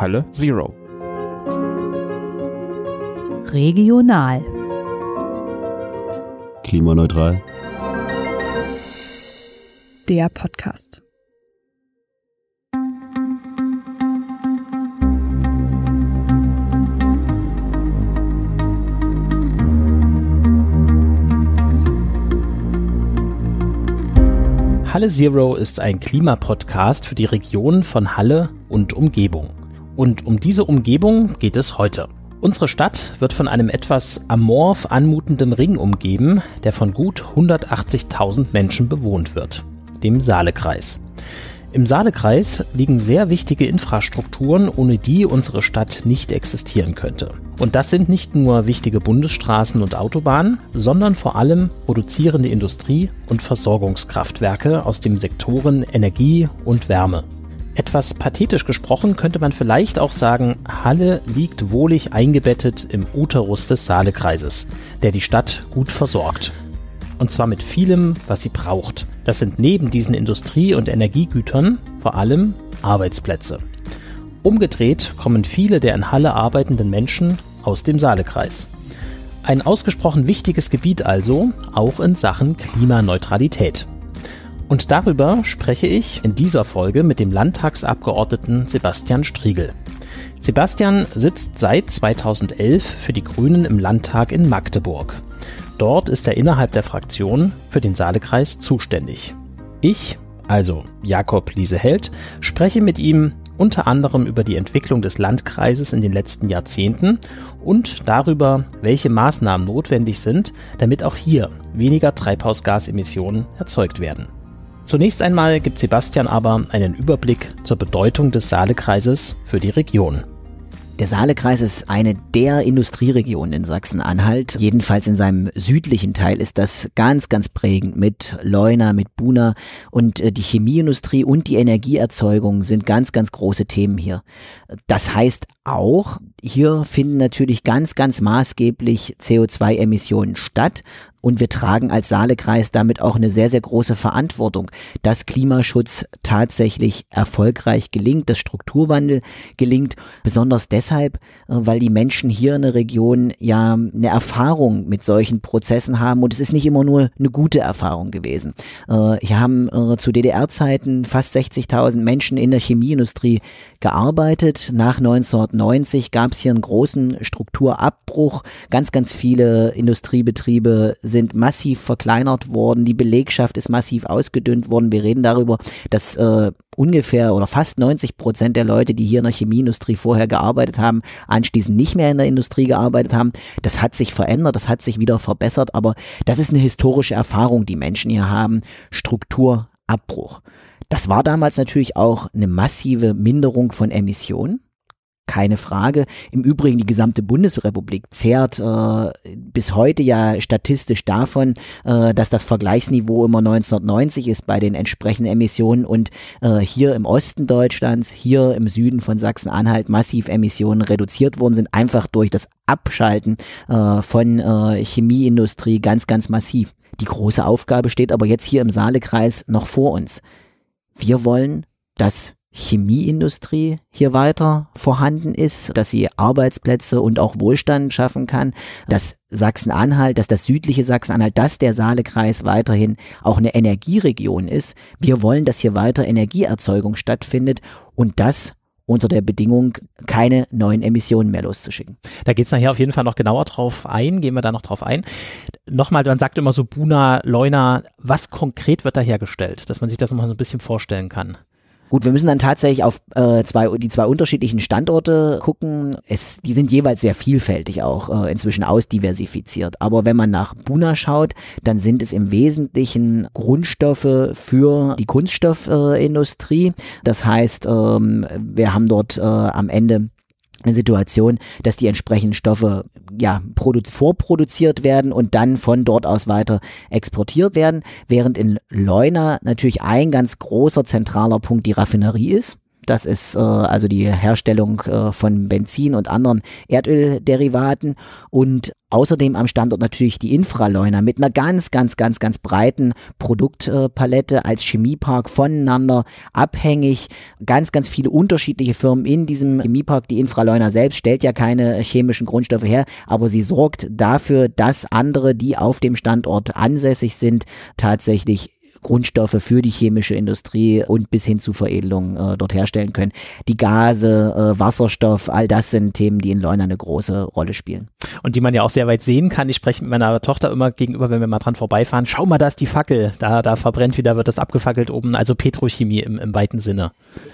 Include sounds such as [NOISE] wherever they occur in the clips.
Halle Zero. Regional. Klimaneutral. Der Podcast. Halle Zero ist ein Klimapodcast für die Region von Halle und Umgebung. Und um diese Umgebung geht es heute. Unsere Stadt wird von einem etwas amorph anmutenden Ring umgeben, der von gut 180.000 Menschen bewohnt wird, dem Saalekreis. Im Saalekreis liegen sehr wichtige Infrastrukturen, ohne die unsere Stadt nicht existieren könnte. Und das sind nicht nur wichtige Bundesstraßen und Autobahnen, sondern vor allem produzierende Industrie- und Versorgungskraftwerke aus den Sektoren Energie und Wärme. Etwas pathetisch gesprochen könnte man vielleicht auch sagen, Halle liegt wohlig eingebettet im Uterus des Saalekreises, der die Stadt gut versorgt. Und zwar mit vielem, was sie braucht. Das sind neben diesen Industrie- und Energiegütern vor allem Arbeitsplätze. Umgedreht kommen viele der in Halle arbeitenden Menschen aus dem Saalekreis. Ein ausgesprochen wichtiges Gebiet also, auch in Sachen Klimaneutralität. Und darüber spreche ich in dieser Folge mit dem Landtagsabgeordneten Sebastian Striegel. Sebastian sitzt seit 2011 für die Grünen im Landtag in Magdeburg. Dort ist er innerhalb der Fraktion für den Saalekreis zuständig. Ich, also Jakob Lieseheld, spreche mit ihm unter anderem über die Entwicklung des Landkreises in den letzten Jahrzehnten und darüber, welche Maßnahmen notwendig sind, damit auch hier weniger Treibhausgasemissionen erzeugt werden. Zunächst einmal gibt Sebastian aber einen Überblick zur Bedeutung des Saalekreises für die Region. Der Saalekreis ist eine der Industrieregionen in Sachsen-Anhalt. Jedenfalls in seinem südlichen Teil ist das ganz, ganz prägend mit Leuna, mit Buna und äh, die Chemieindustrie und die Energieerzeugung sind ganz, ganz große Themen hier. Das heißt auch, hier finden natürlich ganz, ganz maßgeblich CO2-Emissionen statt. Und wir tragen als Saalekreis damit auch eine sehr, sehr große Verantwortung, dass Klimaschutz tatsächlich erfolgreich gelingt, dass Strukturwandel gelingt. Besonders deshalb, äh, weil die Menschen hier in der Region ja eine Erfahrung mit solchen Prozessen haben. Und es ist nicht immer nur eine gute Erfahrung gewesen. Äh, hier haben äh, zu DDR-Zeiten fast 60.000 Menschen in der Chemieindustrie gearbeitet. Nach 1990 gab es hier einen großen Strukturabbruch. Ganz, ganz viele Industriebetriebe sind massiv verkleinert worden. Die Belegschaft ist massiv ausgedünnt worden. Wir reden darüber, dass äh, ungefähr oder fast 90 Prozent der Leute, die hier in der Chemieindustrie vorher gearbeitet haben, anschließend nicht mehr in der Industrie gearbeitet haben. Das hat sich verändert, das hat sich wieder verbessert, aber das ist eine historische Erfahrung, die Menschen hier haben. Strukturabbruch. Das war damals natürlich auch eine massive Minderung von Emissionen. Keine Frage. Im Übrigen, die gesamte Bundesrepublik zehrt äh, bis heute ja statistisch davon, äh, dass das Vergleichsniveau immer 1990 ist bei den entsprechenden Emissionen und äh, hier im Osten Deutschlands, hier im Süden von Sachsen-Anhalt massiv Emissionen reduziert worden sind, einfach durch das Abschalten äh, von äh, Chemieindustrie ganz, ganz massiv. Die große Aufgabe steht aber jetzt hier im Saalekreis noch vor uns. Wir wollen, dass Chemieindustrie hier weiter vorhanden ist, dass sie Arbeitsplätze und auch Wohlstand schaffen kann, dass Sachsen-Anhalt, dass das südliche Sachsen-Anhalt, dass der Saalekreis weiterhin auch eine Energieregion ist. Wir wollen, dass hier weiter Energieerzeugung stattfindet und das unter der Bedingung, keine neuen Emissionen mehr loszuschicken. Da geht es nachher auf jeden Fall noch genauer drauf ein, gehen wir da noch drauf ein. Nochmal, man sagt immer so Buna, Leuna, was konkret wird da hergestellt, dass man sich das mal so ein bisschen vorstellen kann? Gut, wir müssen dann tatsächlich auf äh, zwei, die zwei unterschiedlichen Standorte gucken. Es, die sind jeweils sehr vielfältig auch äh, inzwischen ausdiversifiziert. Aber wenn man nach Buna schaut, dann sind es im Wesentlichen Grundstoffe für die Kunststoffindustrie. Äh, das heißt, ähm, wir haben dort äh, am Ende Situation, dass die entsprechenden Stoffe ja vorproduziert werden und dann von dort aus weiter exportiert werden, während in Leuna natürlich ein ganz großer zentraler Punkt die Raffinerie ist. Das ist äh, also die Herstellung äh, von Benzin und anderen Erdölderivaten und Außerdem am Standort natürlich die Infraleuna mit einer ganz, ganz, ganz, ganz breiten Produktpalette als Chemiepark voneinander abhängig. Ganz, ganz viele unterschiedliche Firmen in diesem Chemiepark. Die Infraleuna selbst stellt ja keine chemischen Grundstoffe her, aber sie sorgt dafür, dass andere, die auf dem Standort ansässig sind, tatsächlich Grundstoffe für die chemische Industrie und bis hin zu Veredelung äh, dort herstellen können. Die Gase, äh, Wasserstoff, all das sind Themen, die in Leuna eine große Rolle spielen. Und die man ja auch sehr weit sehen kann. Ich spreche mit meiner Tochter immer gegenüber, wenn wir mal dran vorbeifahren. Schau mal, da ist die Fackel. Da, da verbrennt wieder, wird das abgefackelt oben. Also Petrochemie im, im weiten Sinne.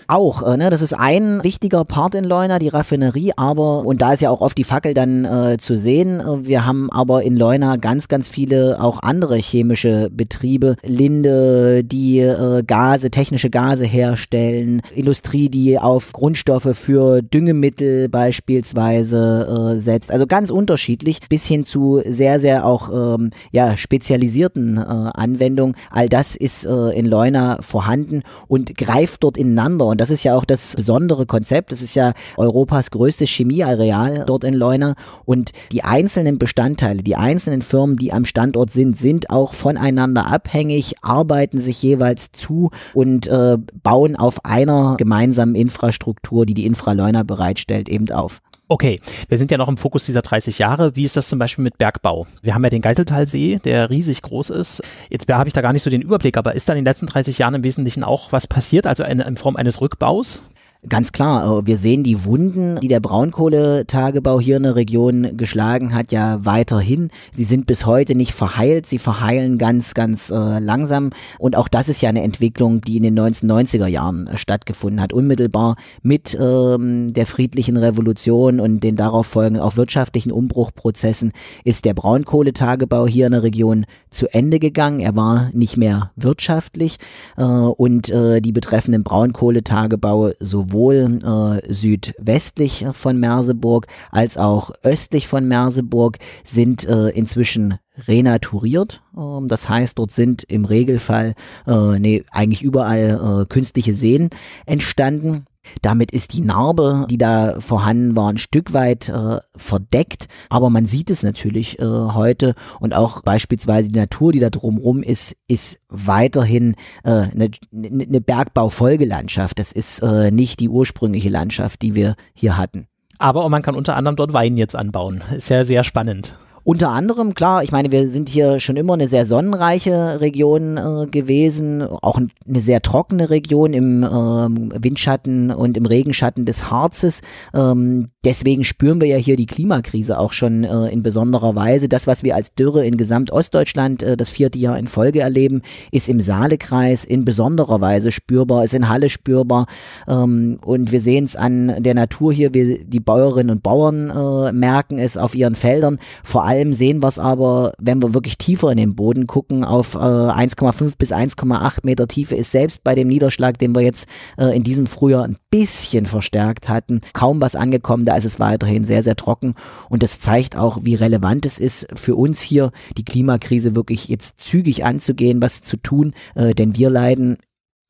Auch, äh, ne, das ist ein wichtiger Part in Leuna, die Raffinerie, aber, und da ist ja auch oft die Fackel dann äh, zu sehen. Wir haben aber in Leuna ganz, ganz viele auch andere chemische Betriebe. Linde, die äh, Gase, technische Gase herstellen, Industrie, die auf Grundstoffe für Düngemittel beispielsweise äh, setzt. Also ganz unterschiedlich bis hin zu sehr, sehr auch ähm, ja, spezialisierten äh, Anwendungen. All das ist äh, in Leuna vorhanden und greift dort ineinander. Und das ist ja auch das besondere Konzept. Das ist ja Europas größtes Chemieareal dort in Leuna. Und die einzelnen Bestandteile, die einzelnen Firmen, die am Standort sind, sind auch voneinander abhängig, arbeiten sich jeweils zu und äh, bauen auf einer gemeinsamen Infrastruktur, die die Infraleuna bereitstellt, eben auf. Okay, wir sind ja noch im Fokus dieser 30 Jahre. Wie ist das zum Beispiel mit Bergbau? Wir haben ja den Geiseltalsee, der riesig groß ist. Jetzt habe ich da gar nicht so den Überblick, aber ist da in den letzten 30 Jahren im Wesentlichen auch was passiert, also in, in Form eines Rückbaus? Ganz klar, äh, wir sehen die Wunden, die der Braunkohletagebau hier in der Region geschlagen hat, ja weiterhin. Sie sind bis heute nicht verheilt, sie verheilen ganz, ganz äh, langsam. Und auch das ist ja eine Entwicklung, die in den 1990er Jahren stattgefunden hat. Unmittelbar mit ähm, der friedlichen Revolution und den darauf folgenden auch wirtschaftlichen Umbruchprozessen ist der Braunkohletagebau hier in der Region zu Ende gegangen. Er war nicht mehr wirtschaftlich äh, und äh, die betreffenden Braunkohletagebaue sowohl sowohl äh, südwestlich von Merseburg als auch östlich von Merseburg sind äh, inzwischen renaturiert. Ähm, das heißt, dort sind im Regelfall, äh, nee, eigentlich überall äh, künstliche Seen entstanden. Damit ist die Narbe, die da vorhanden war, ein Stück weit äh, verdeckt, aber man sieht es natürlich äh, heute und auch beispielsweise die Natur, die da drumherum ist, ist weiterhin eine äh, ne, ne, ne Bergbaufolgelandschaft. Das ist äh, nicht die ursprüngliche Landschaft, die wir hier hatten. Aber man kann unter anderem dort Wein jetzt anbauen. Ist ja sehr spannend. Unter anderem, klar, ich meine, wir sind hier schon immer eine sehr sonnenreiche Region äh, gewesen, auch eine sehr trockene Region im ähm, Windschatten und im Regenschatten des Harzes. Ähm, deswegen spüren wir ja hier die Klimakrise auch schon äh, in besonderer Weise. Das, was wir als Dürre in Gesamtostdeutschland äh, das vierte Jahr in Folge erleben, ist im Saalekreis in besonderer Weise spürbar, ist in Halle spürbar. Ähm, und wir sehen es an der Natur hier, wir, die Bäuerinnen und Bauern äh, merken es auf ihren Feldern. Vor allem allem sehen wir es aber, wenn wir wirklich tiefer in den Boden gucken, auf äh, 1,5 bis 1,8 Meter Tiefe ist selbst bei dem Niederschlag, den wir jetzt äh, in diesem Frühjahr ein bisschen verstärkt hatten, kaum was angekommen. Da ist es weiterhin sehr, sehr trocken. Und das zeigt auch, wie relevant es ist für uns hier, die Klimakrise wirklich jetzt zügig anzugehen, was zu tun, äh, denn wir leiden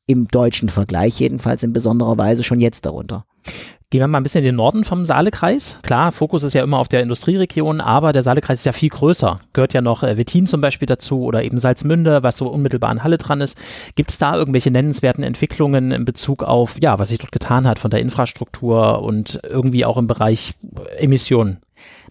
im deutschen Vergleich jedenfalls in besonderer Weise schon jetzt darunter. Gehen wir mal ein bisschen in den Norden vom Saalekreis. Klar, Fokus ist ja immer auf der Industrieregion, aber der Saalekreis ist ja viel größer. Gehört ja noch äh, Wettin zum Beispiel dazu oder eben Salzmünde, was so unmittelbar an Halle dran ist. Gibt es da irgendwelche nennenswerten Entwicklungen in Bezug auf, ja, was sich dort getan hat von der Infrastruktur und irgendwie auch im Bereich Emissionen?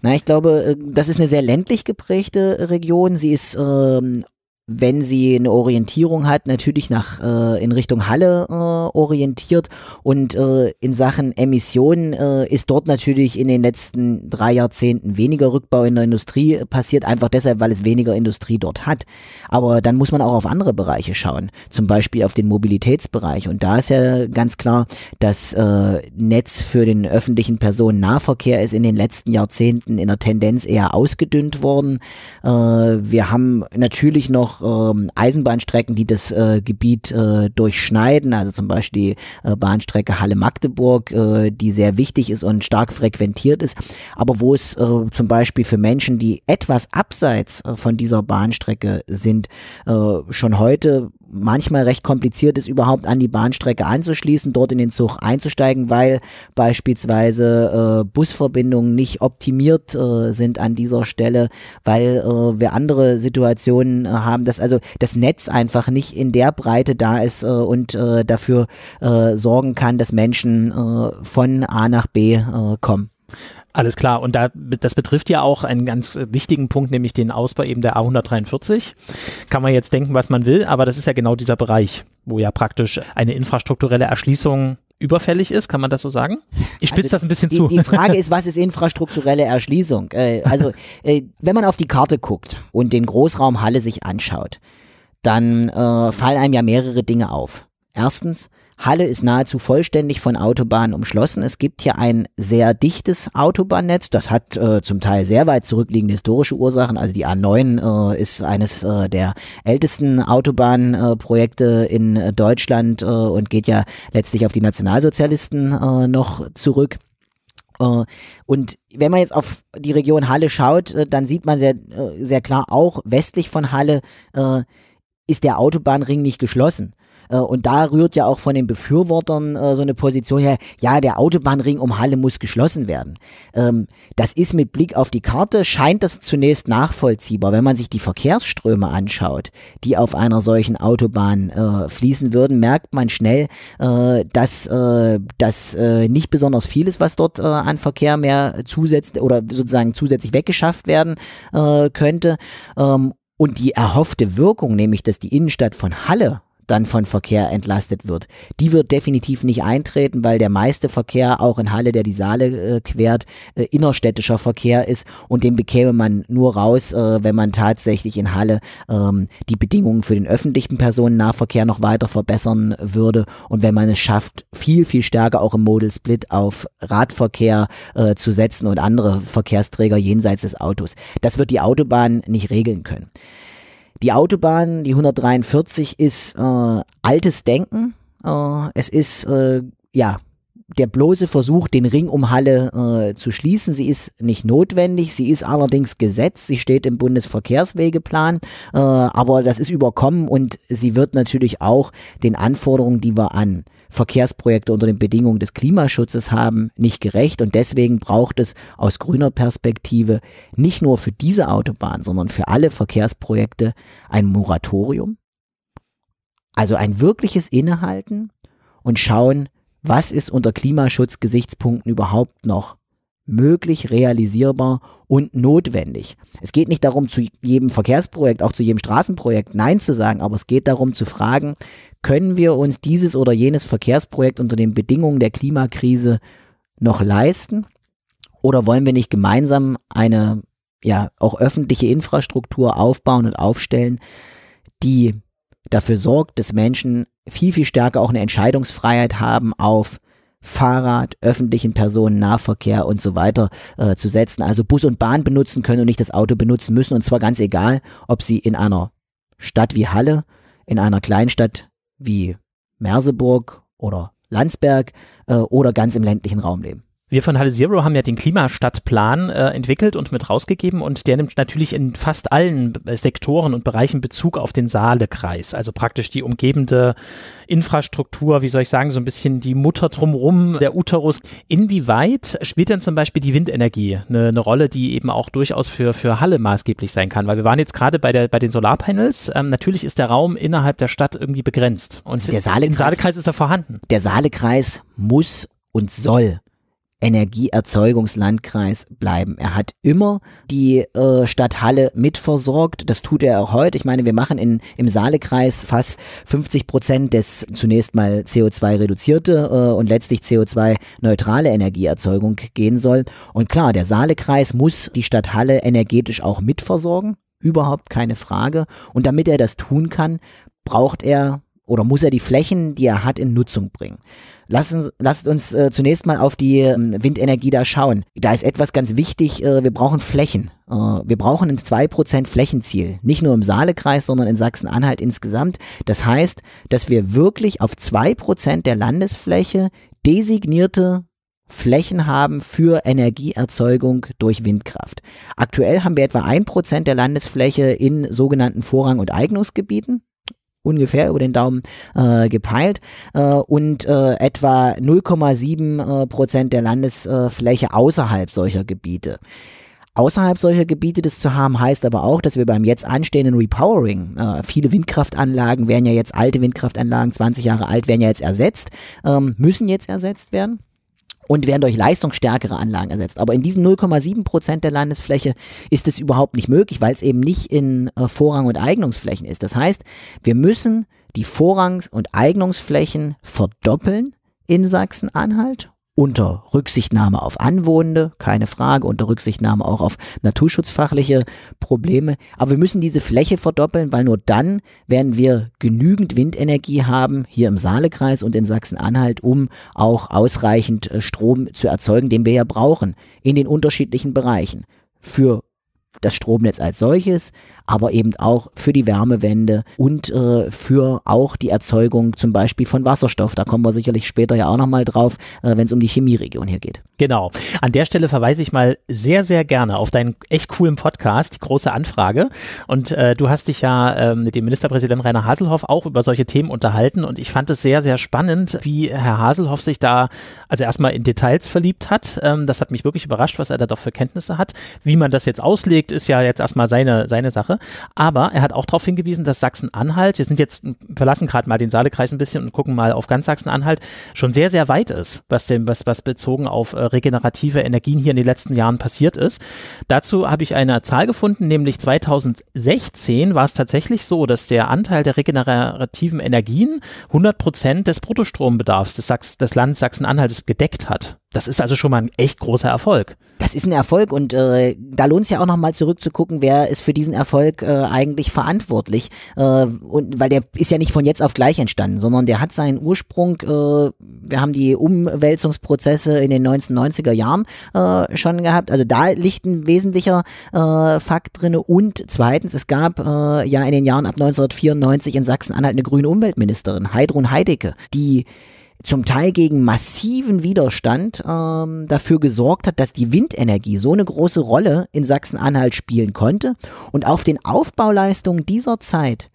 Na, ich glaube, äh, das ist eine sehr ländlich geprägte Region. Sie ist ähm, wenn sie eine Orientierung hat, natürlich nach äh, in Richtung Halle äh, orientiert und äh, in Sachen Emissionen äh, ist dort natürlich in den letzten drei Jahrzehnten weniger Rückbau in der Industrie passiert, einfach deshalb, weil es weniger Industrie dort hat. Aber dann muss man auch auf andere Bereiche schauen, zum Beispiel auf den Mobilitätsbereich und da ist ja ganz klar, das äh, Netz für den öffentlichen Personennahverkehr ist in den letzten Jahrzehnten in der Tendenz eher ausgedünnt worden. Äh, wir haben natürlich noch ähm, Eisenbahnstrecken, die das äh, Gebiet äh, durchschneiden, also zum Beispiel die äh, Bahnstrecke Halle-Magdeburg, äh, die sehr wichtig ist und stark frequentiert ist, aber wo es äh, zum Beispiel für Menschen, die etwas abseits äh, von dieser Bahnstrecke sind, äh, schon heute manchmal recht kompliziert ist, überhaupt an die Bahnstrecke anzuschließen, dort in den Zug einzusteigen, weil beispielsweise äh, Busverbindungen nicht optimiert äh, sind an dieser Stelle, weil äh, wir andere Situationen äh, haben, dass also das Netz einfach nicht in der Breite da ist äh, und äh, dafür sorgen kann, dass Menschen von A nach B kommen. Alles klar. Und da, das betrifft ja auch einen ganz wichtigen Punkt, nämlich den Ausbau eben der A143. Kann man jetzt denken, was man will, aber das ist ja genau dieser Bereich, wo ja praktisch eine infrastrukturelle Erschließung überfällig ist, kann man das so sagen? Ich spitze also das ein bisschen die, zu. Die Frage ist, was ist infrastrukturelle Erschließung? Äh, also, äh, wenn man auf die Karte guckt und den Großraum Halle sich anschaut, dann äh, fallen einem ja mehrere Dinge auf. Erstens, Halle ist nahezu vollständig von Autobahnen umschlossen. Es gibt hier ein sehr dichtes Autobahnnetz. Das hat äh, zum Teil sehr weit zurückliegende historische Ursachen. Also die A9 äh, ist eines äh, der ältesten Autobahnprojekte in äh, Deutschland äh, und geht ja letztlich auf die Nationalsozialisten äh, noch zurück. Und wenn man jetzt auf die Region Halle schaut, dann sieht man sehr, sehr klar auch westlich von Halle ist der Autobahnring nicht geschlossen. Äh, und da rührt ja auch von den Befürwortern äh, so eine Position her, ja, der Autobahnring um Halle muss geschlossen werden. Ähm, das ist mit Blick auf die Karte, scheint das zunächst nachvollziehbar. Wenn man sich die Verkehrsströme anschaut, die auf einer solchen Autobahn äh, fließen würden, merkt man schnell, äh, dass äh, das nicht besonders viel ist, was dort an Verkehr mehr zusätzlich oder sozusagen zusätzlich weggeschafft werden könnte. Ähm, und die erhoffte Wirkung, nämlich dass die Innenstadt von Halle dann von Verkehr entlastet wird. Die wird definitiv nicht eintreten, weil der meiste Verkehr auch in Halle, der die Saale äh, quert, äh, innerstädtischer Verkehr ist und den bekäme man nur raus, äh, wenn man tatsächlich in Halle ähm, die Bedingungen für den öffentlichen Personennahverkehr noch weiter verbessern würde und wenn man es schafft, viel, viel stärker auch im Model Split auf Radverkehr äh, zu setzen und andere Verkehrsträger jenseits des Autos. Das wird die Autobahn nicht regeln können. Die Autobahn, die 143, ist äh, altes Denken. Äh, es ist äh, ja der bloße Versuch, den Ring um Halle äh, zu schließen. Sie ist nicht notwendig, sie ist allerdings Gesetz, sie steht im Bundesverkehrswegeplan, äh, aber das ist überkommen und sie wird natürlich auch den Anforderungen, die wir an Verkehrsprojekte unter den Bedingungen des Klimaschutzes haben, nicht gerecht. Und deswegen braucht es aus grüner Perspektive nicht nur für diese Autobahn, sondern für alle Verkehrsprojekte ein Moratorium. Also ein wirkliches Innehalten und schauen, was ist unter Klimaschutzgesichtspunkten überhaupt noch möglich, realisierbar und notwendig. Es geht nicht darum, zu jedem Verkehrsprojekt, auch zu jedem Straßenprojekt Nein zu sagen, aber es geht darum zu fragen, können wir uns dieses oder jenes Verkehrsprojekt unter den Bedingungen der Klimakrise noch leisten? Oder wollen wir nicht gemeinsam eine ja auch öffentliche Infrastruktur aufbauen und aufstellen, die dafür sorgt, dass Menschen viel, viel stärker auch eine Entscheidungsfreiheit haben auf Fahrrad, öffentlichen Personennahverkehr und so weiter äh, zu setzen. Also Bus und Bahn benutzen können und nicht das Auto benutzen müssen. Und zwar ganz egal, ob sie in einer Stadt wie Halle, in einer Kleinstadt wie Merseburg oder Landsberg äh, oder ganz im ländlichen Raum leben. Wir von Halle Zero haben ja den Klimastadtplan äh, entwickelt und mit rausgegeben und der nimmt natürlich in fast allen Sektoren und Bereichen Bezug auf den Saalekreis, also praktisch die umgebende Infrastruktur, wie soll ich sagen, so ein bisschen die Mutter drumherum, der Uterus. Inwieweit spielt denn zum Beispiel die Windenergie eine, eine Rolle, die eben auch durchaus für, für Halle maßgeblich sein kann? Weil wir waren jetzt gerade bei, der, bei den Solarpanels. Ähm, natürlich ist der Raum innerhalb der Stadt irgendwie begrenzt und der Saalekreis, ist er vorhanden. Der Saalekreis muss und soll Energieerzeugungslandkreis bleiben. Er hat immer die äh, Stadt Halle mitversorgt. Das tut er auch heute. Ich meine, wir machen in, im Saalekreis fast 50 Prozent des zunächst mal CO2 reduzierte äh, und letztlich CO2 neutrale Energieerzeugung gehen soll. Und klar, der Saalekreis muss die Stadt Halle energetisch auch mitversorgen. Überhaupt keine Frage. Und damit er das tun kann, braucht er oder muss er die Flächen, die er hat, in Nutzung bringen. Lassen, lasst uns äh, zunächst mal auf die äh, Windenergie da schauen. Da ist etwas ganz wichtig, äh, wir brauchen Flächen. Äh, wir brauchen ein 2% Flächenziel. Nicht nur im Saalekreis, sondern in Sachsen-Anhalt insgesamt. Das heißt, dass wir wirklich auf 2% der Landesfläche designierte Flächen haben für Energieerzeugung durch Windkraft. Aktuell haben wir etwa 1% der Landesfläche in sogenannten Vorrang- und Eignungsgebieten ungefähr über den Daumen äh, gepeilt äh, und äh, etwa 0,7 äh, Prozent der Landesfläche außerhalb solcher Gebiete. Außerhalb solcher Gebiete das zu haben, heißt aber auch, dass wir beim jetzt anstehenden Repowering, äh, viele Windkraftanlagen werden ja jetzt, alte Windkraftanlagen, 20 Jahre alt, werden ja jetzt ersetzt, ähm, müssen jetzt ersetzt werden und werden durch leistungsstärkere Anlagen ersetzt. Aber in diesen 0,7 Prozent der Landesfläche ist es überhaupt nicht möglich, weil es eben nicht in äh, Vorrang- und Eignungsflächen ist. Das heißt, wir müssen die Vorrangs- und Eignungsflächen verdoppeln in Sachsen-Anhalt unter Rücksichtnahme auf Anwohnende, keine Frage, unter Rücksichtnahme auch auf naturschutzfachliche Probleme. Aber wir müssen diese Fläche verdoppeln, weil nur dann werden wir genügend Windenergie haben, hier im Saalekreis und in Sachsen-Anhalt, um auch ausreichend äh, Strom zu erzeugen, den wir ja brauchen, in den unterschiedlichen Bereichen. Für das Stromnetz als solches, aber eben auch für die Wärmewende und äh, für auch die Erzeugung zum Beispiel von Wasserstoff. Da kommen wir sicherlich später ja auch nochmal drauf, äh, wenn es um die Chemieregion hier geht. Genau. An der Stelle verweise ich mal sehr, sehr gerne auf deinen echt coolen Podcast, die große Anfrage. Und äh, du hast dich ja äh, mit dem Ministerpräsidenten Rainer Haselhoff auch über solche Themen unterhalten. Und ich fand es sehr, sehr spannend, wie Herr Haselhoff sich da also erstmal in Details verliebt hat. Ähm, das hat mich wirklich überrascht, was er da doch für Kenntnisse hat. Wie man das jetzt auslegt, ist ja jetzt erstmal seine, seine Sache. Aber er hat auch darauf hingewiesen, dass Sachsen-Anhalt, wir sind jetzt, verlassen gerade mal den Saalekreis ein bisschen und gucken mal auf ganz Sachsen-Anhalt, schon sehr, sehr weit ist, was, dem, was, was bezogen auf äh, regenerative Energien hier in den letzten Jahren passiert ist. Dazu habe ich eine Zahl gefunden, nämlich 2016 war es tatsächlich so, dass der Anteil der regenerativen Energien 100 Prozent des Bruttostrombedarfs des, Sachs, des Landes Sachsen-Anhalts gedeckt hat. Das ist also schon mal ein echt großer Erfolg. Das ist ein Erfolg und äh, da lohnt es ja auch nochmal zurückzugucken, wer ist für diesen Erfolg äh, eigentlich verantwortlich. Äh, und weil der ist ja nicht von jetzt auf gleich entstanden, sondern der hat seinen Ursprung, äh, wir haben die Umwälzungsprozesse in den 1990er Jahren äh, schon gehabt. Also da liegt ein wesentlicher äh, Fakt drin. Und zweitens, es gab ja in den Jahren ab 1994 in Sachsen-Anhalt eine grüne Umweltministerin, Heidrun Heidecke, die zum Teil gegen massiven Widerstand ähm, dafür gesorgt hat, dass die Windenergie so eine große Rolle in Sachsen-Anhalt spielen konnte. Und auf den Aufbauleistungen dieser Zeit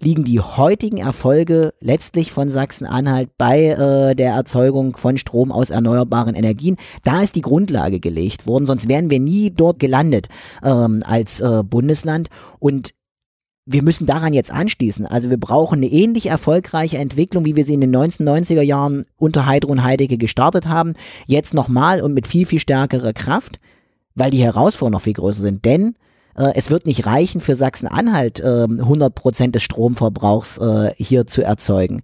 liegen die heutigen Erfolge letztlich von Sachsen-Anhalt bei äh, der Erzeugung von Strom aus erneuerbaren Energien. Da ist die Grundlage gelegt worden, sonst wären wir nie dort gelandet ähm, als äh, Bundesland. Und wir müssen daran jetzt anschließen. Also wir brauchen eine ähnlich erfolgreiche Entwicklung, wie wir sie in den 1990er Jahren unter Heidrun Heidecke gestartet haben. Jetzt nochmal und mit viel, viel stärkerer Kraft, weil die Herausforderungen noch viel größer sind. Denn äh, es wird nicht reichen, für Sachsen-Anhalt äh, 100 Prozent des Stromverbrauchs äh, hier zu erzeugen.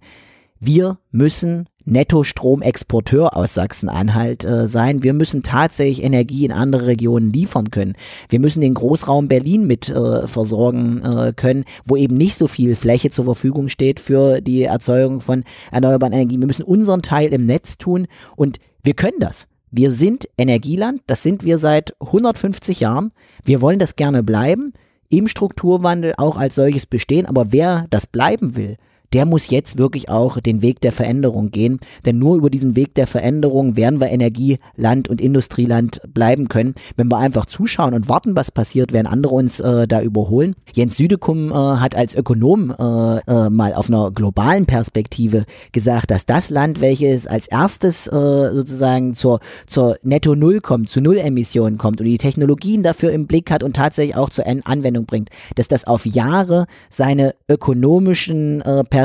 Wir müssen Netto-Stromexporteur aus Sachsen-Anhalt äh, sein. Wir müssen tatsächlich Energie in andere Regionen liefern können. Wir müssen den Großraum Berlin mit äh, versorgen äh, können, wo eben nicht so viel Fläche zur Verfügung steht für die Erzeugung von erneuerbaren Energien. Wir müssen unseren Teil im Netz tun und wir können das. Wir sind Energieland, das sind wir seit 150 Jahren. Wir wollen das gerne bleiben, im Strukturwandel auch als solches bestehen, aber wer das bleiben will, der muss jetzt wirklich auch den Weg der Veränderung gehen. Denn nur über diesen Weg der Veränderung werden wir Energieland und Industrieland bleiben können. Wenn wir einfach zuschauen und warten, was passiert, werden andere uns äh, da überholen. Jens Südekum äh, hat als Ökonom äh, äh, mal auf einer globalen Perspektive gesagt, dass das Land, welches als erstes äh, sozusagen zur, zur Netto Null kommt, zu Null-Emissionen kommt und die Technologien dafür im Blick hat und tatsächlich auch zur Anwendung bringt, dass das auf Jahre seine ökonomischen äh, Perspektiven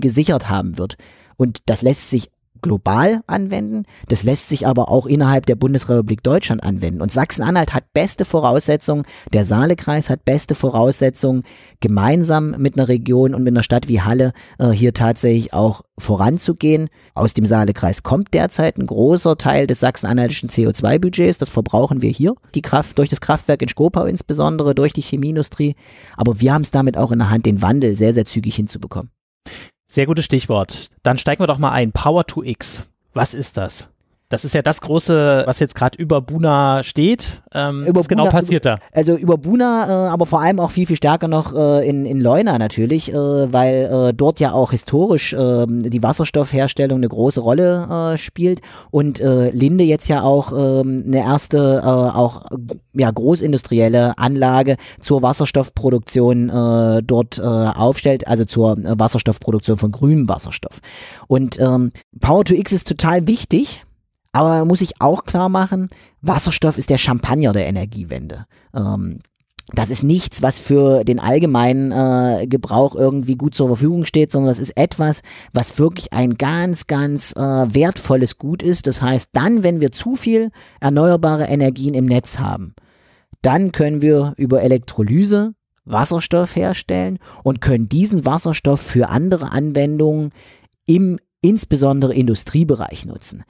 gesichert haben wird. Und das lässt sich global anwenden, das lässt sich aber auch innerhalb der Bundesrepublik Deutschland anwenden. Und Sachsen-Anhalt hat beste Voraussetzungen, der Saalekreis hat beste Voraussetzungen, gemeinsam mit einer Region und mit einer Stadt wie Halle äh, hier tatsächlich auch voranzugehen. Aus dem Saalekreis kommt derzeit ein großer Teil des sachsen-anhaltischen CO2-Budgets, das verbrauchen wir hier, die Kraft durch das Kraftwerk in Skopau insbesondere, durch die Chemieindustrie, aber wir haben es damit auch in der Hand, den Wandel sehr, sehr zügig hinzubekommen. Sehr gutes Stichwort. Dann steigen wir doch mal ein. Power to X. Was ist das? Das ist ja das große, was jetzt gerade über Buna steht. Ähm, Über was genau Buna- passiert da? Also über Buna, äh, aber vor allem auch viel, viel stärker noch äh, in, in Leuna natürlich, äh, weil äh, dort ja auch historisch äh, die Wasserstoffherstellung eine große Rolle äh, spielt und äh, Linde jetzt ja auch äh, eine erste, auch ja, großindustrielle Anlage zur Wasserstoffproduktion dort aufstellt, also zur Wasserstoffproduktion von grünem Wasserstoff. Und ähm, Power to X ist total wichtig, aber man muss sich auch klar machen, Wasserstoff ist der Champagner der Energiewende. Ähm, das ist nichts, was für den allgemeinen äh, Gebrauch irgendwie gut zur Verfügung steht, sondern das ist etwas, was wirklich ein ganz, ganz äh, wertvolles Gut ist. Das heißt, dann, wenn wir zu viel erneuerbare Energien im Netz haben, dann können wir über Elektrolyse Wasserstoff herstellen und können diesen Wasserstoff für andere Anwendungen im insbesondere Industriebereich nutzen.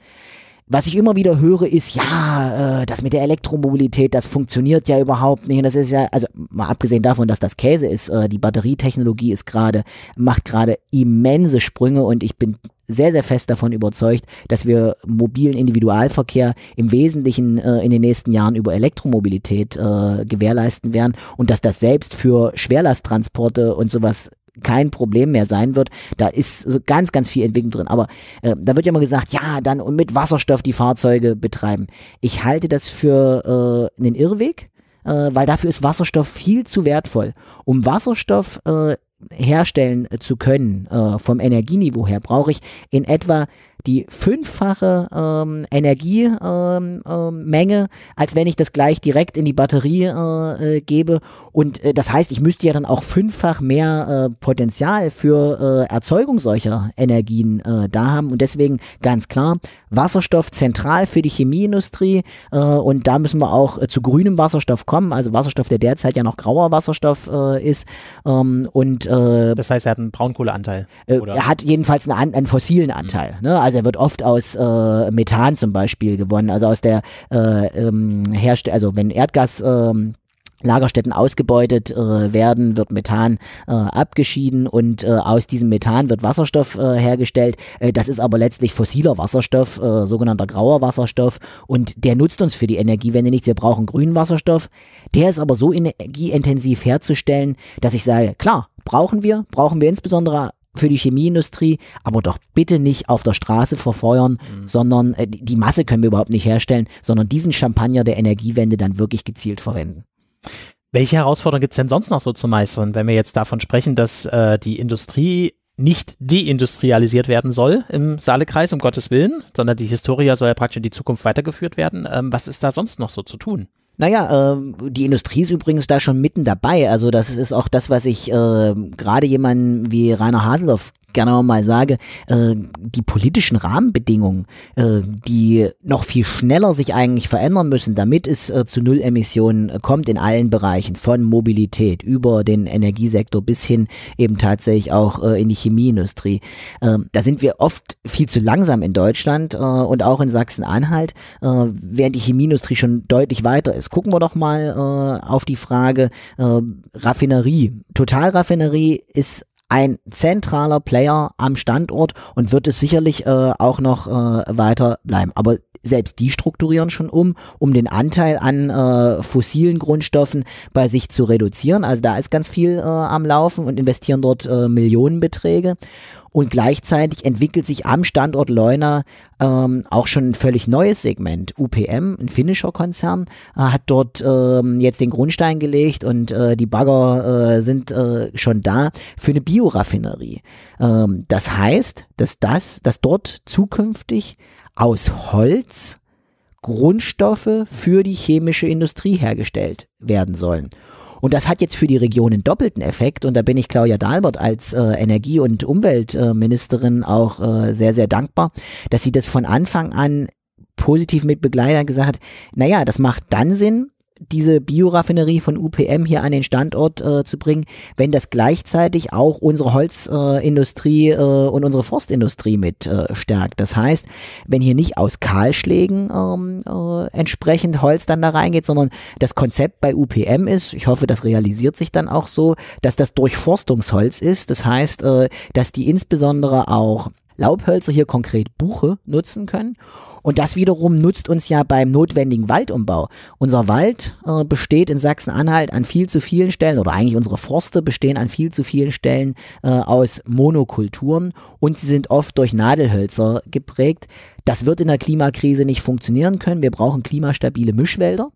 Was ich immer wieder höre, ist, ja, äh, das mit der Elektromobilität, das funktioniert ja überhaupt nicht. Und das ist ja, also mal abgesehen davon, dass das Käse ist, äh, die Batterietechnologie ist gerade, macht gerade immense Sprünge und ich bin sehr, sehr fest davon überzeugt, dass wir mobilen Individualverkehr im Wesentlichen äh, in den nächsten Jahren über Elektromobilität äh, gewährleisten werden und dass das selbst für Schwerlasttransporte und sowas kein Problem mehr sein wird. Da ist ganz, ganz viel Entwicklung drin. Aber äh, da wird ja immer gesagt, ja, dann und mit Wasserstoff die Fahrzeuge betreiben. Ich halte das für äh, einen Irrweg, äh, weil dafür ist Wasserstoff viel zu wertvoll. Um Wasserstoff äh, herstellen äh, zu können, äh, vom Energieniveau her, brauche ich in etwa die fünffache ähm, Energiemenge, ähm, ähm, als wenn ich das gleich direkt in die Batterie äh, äh, gebe. Und äh, das heißt, ich müsste ja dann auch fünffach mehr äh, Potenzial für äh, Erzeugung solcher Energien äh, da haben. Und deswegen ganz klar, Wasserstoff zentral für die Chemieindustrie. Und da müssen wir auch zu grünem Wasserstoff kommen. Also Wasserstoff, der derzeit ja noch grauer Wasserstoff ist. Ähm, und Das heißt, er hat einen Braunkohleanteil. er hat jedenfalls einen, einen fossilen Anteil. Ne? Also er wird oft aus äh, Methan zum Beispiel gewonnen, also aus der äh, ähm, Herstell also wenn Erdgas ähm, Lagerstätten ausgebeutet äh, werden, wird Methan äh, abgeschieden und äh, aus diesem Methan wird Wasserstoff äh, hergestellt. Äh, das ist aber letztlich fossiler Wasserstoff, äh, sogenannter grauer Wasserstoff und der nutzt uns für die Energiewende nichts. Wir brauchen grünen Wasserstoff. Der ist aber so energieintensiv herzustellen, dass ich sage, klar, brauchen wir, brauchen wir insbesondere für die Chemieindustrie, aber doch bitte nicht auf der Straße verfeuern, sondern äh, die die Masse können wir überhaupt nicht herstellen, sondern diesen Champagner der Energiewende dann wirklich gezielt verwenden. Welche Herausforderungen gibt es denn sonst noch so zu meistern, wenn wir jetzt davon sprechen, dass äh, die Industrie nicht deindustrialisiert werden soll im Saalekreis, um Gottes Willen, sondern die Historia soll ja praktisch in die Zukunft weitergeführt werden. Ähm, was ist da sonst noch so zu tun? Naja, ähm, die Industrie ist übrigens da schon mitten dabei. Also das ist auch das, was ich äh, gerade jemanden wie Rainer Haseloff gerne mal sage, äh, die politischen Rahmenbedingungen, äh, die noch viel schneller sich eigentlich verändern müssen, damit es äh, zu Nullemissionen äh, kommt in allen Bereichen, von Mobilität über den Energiesektor bis hin eben tatsächlich auch in die Chemieindustrie. Ähm, da sind wir oft viel zu langsam in Deutschland und auch in Sachsen-Anhalt, äh, während die Chemieindustrie schon deutlich weiter ist. Gucken wir doch mal auf die Frage Raffinerie. Totalraffinerie ist ein zentraler Player am Standort und wird es sicherlich äh, auch noch äh, weiter bleiben. Aber selbst die strukturieren schon um, um den Anteil an äh, fossilen Grundstoffen bei sich zu reduzieren. Also da ist ganz viel äh, am Laufen und investieren dort äh, Millionenbeträge. Und gleichzeitig entwickelt sich am Standort Leuna ähm, auch schon ein völlig neues Segment. UPM, ein finnischer Konzern, äh, hat dort ähm, jetzt den Grundstein gelegt und äh, die Bagger äh, sind äh, schon da für eine Bioraffinerie. Ähm, das heißt, dass das, dass dort zukünftig aus Holz Grundstoffe für die chemische Industrie hergestellt werden sollen. Und das hat jetzt für die Region einen doppelten Effekt. Und da bin ich Claudia Dahlbert als äh, Energie- und Umweltministerin auch äh, sehr, sehr dankbar, dass sie das von Anfang an positiv mit Begleiter gesagt hat, naja, das macht dann Sinn, diese Bioraffinerie von UPM hier an den Standort äh, zu bringen, wenn das gleichzeitig auch unsere Holzindustrie äh, äh, und unsere Forstindustrie mit äh, stärkt. Das heißt, wenn hier nicht aus Kahlschlägen ähm, äh, entsprechend Holz dann da reingeht, sondern das Konzept bei UPM ist, ich hoffe, das realisiert sich dann auch so, dass das Durchforstungsholz ist. Das heißt, äh, dass die insbesondere auch Laubhölzer, hier konkret Buche, nutzen können. Und das wiederum nutzt uns ja beim notwendigen Waldumbau. Unser Wald äh, besteht in Sachsen-Anhalt an viel zu vielen Stellen, oder eigentlich unsere Forste bestehen an viel zu vielen Stellen äh, aus Monokulturen und sie sind oft durch Nadelhölzer geprägt. Das wird in der Klimakrise nicht funktionieren können. Wir brauchen klimastabile Mischwälder.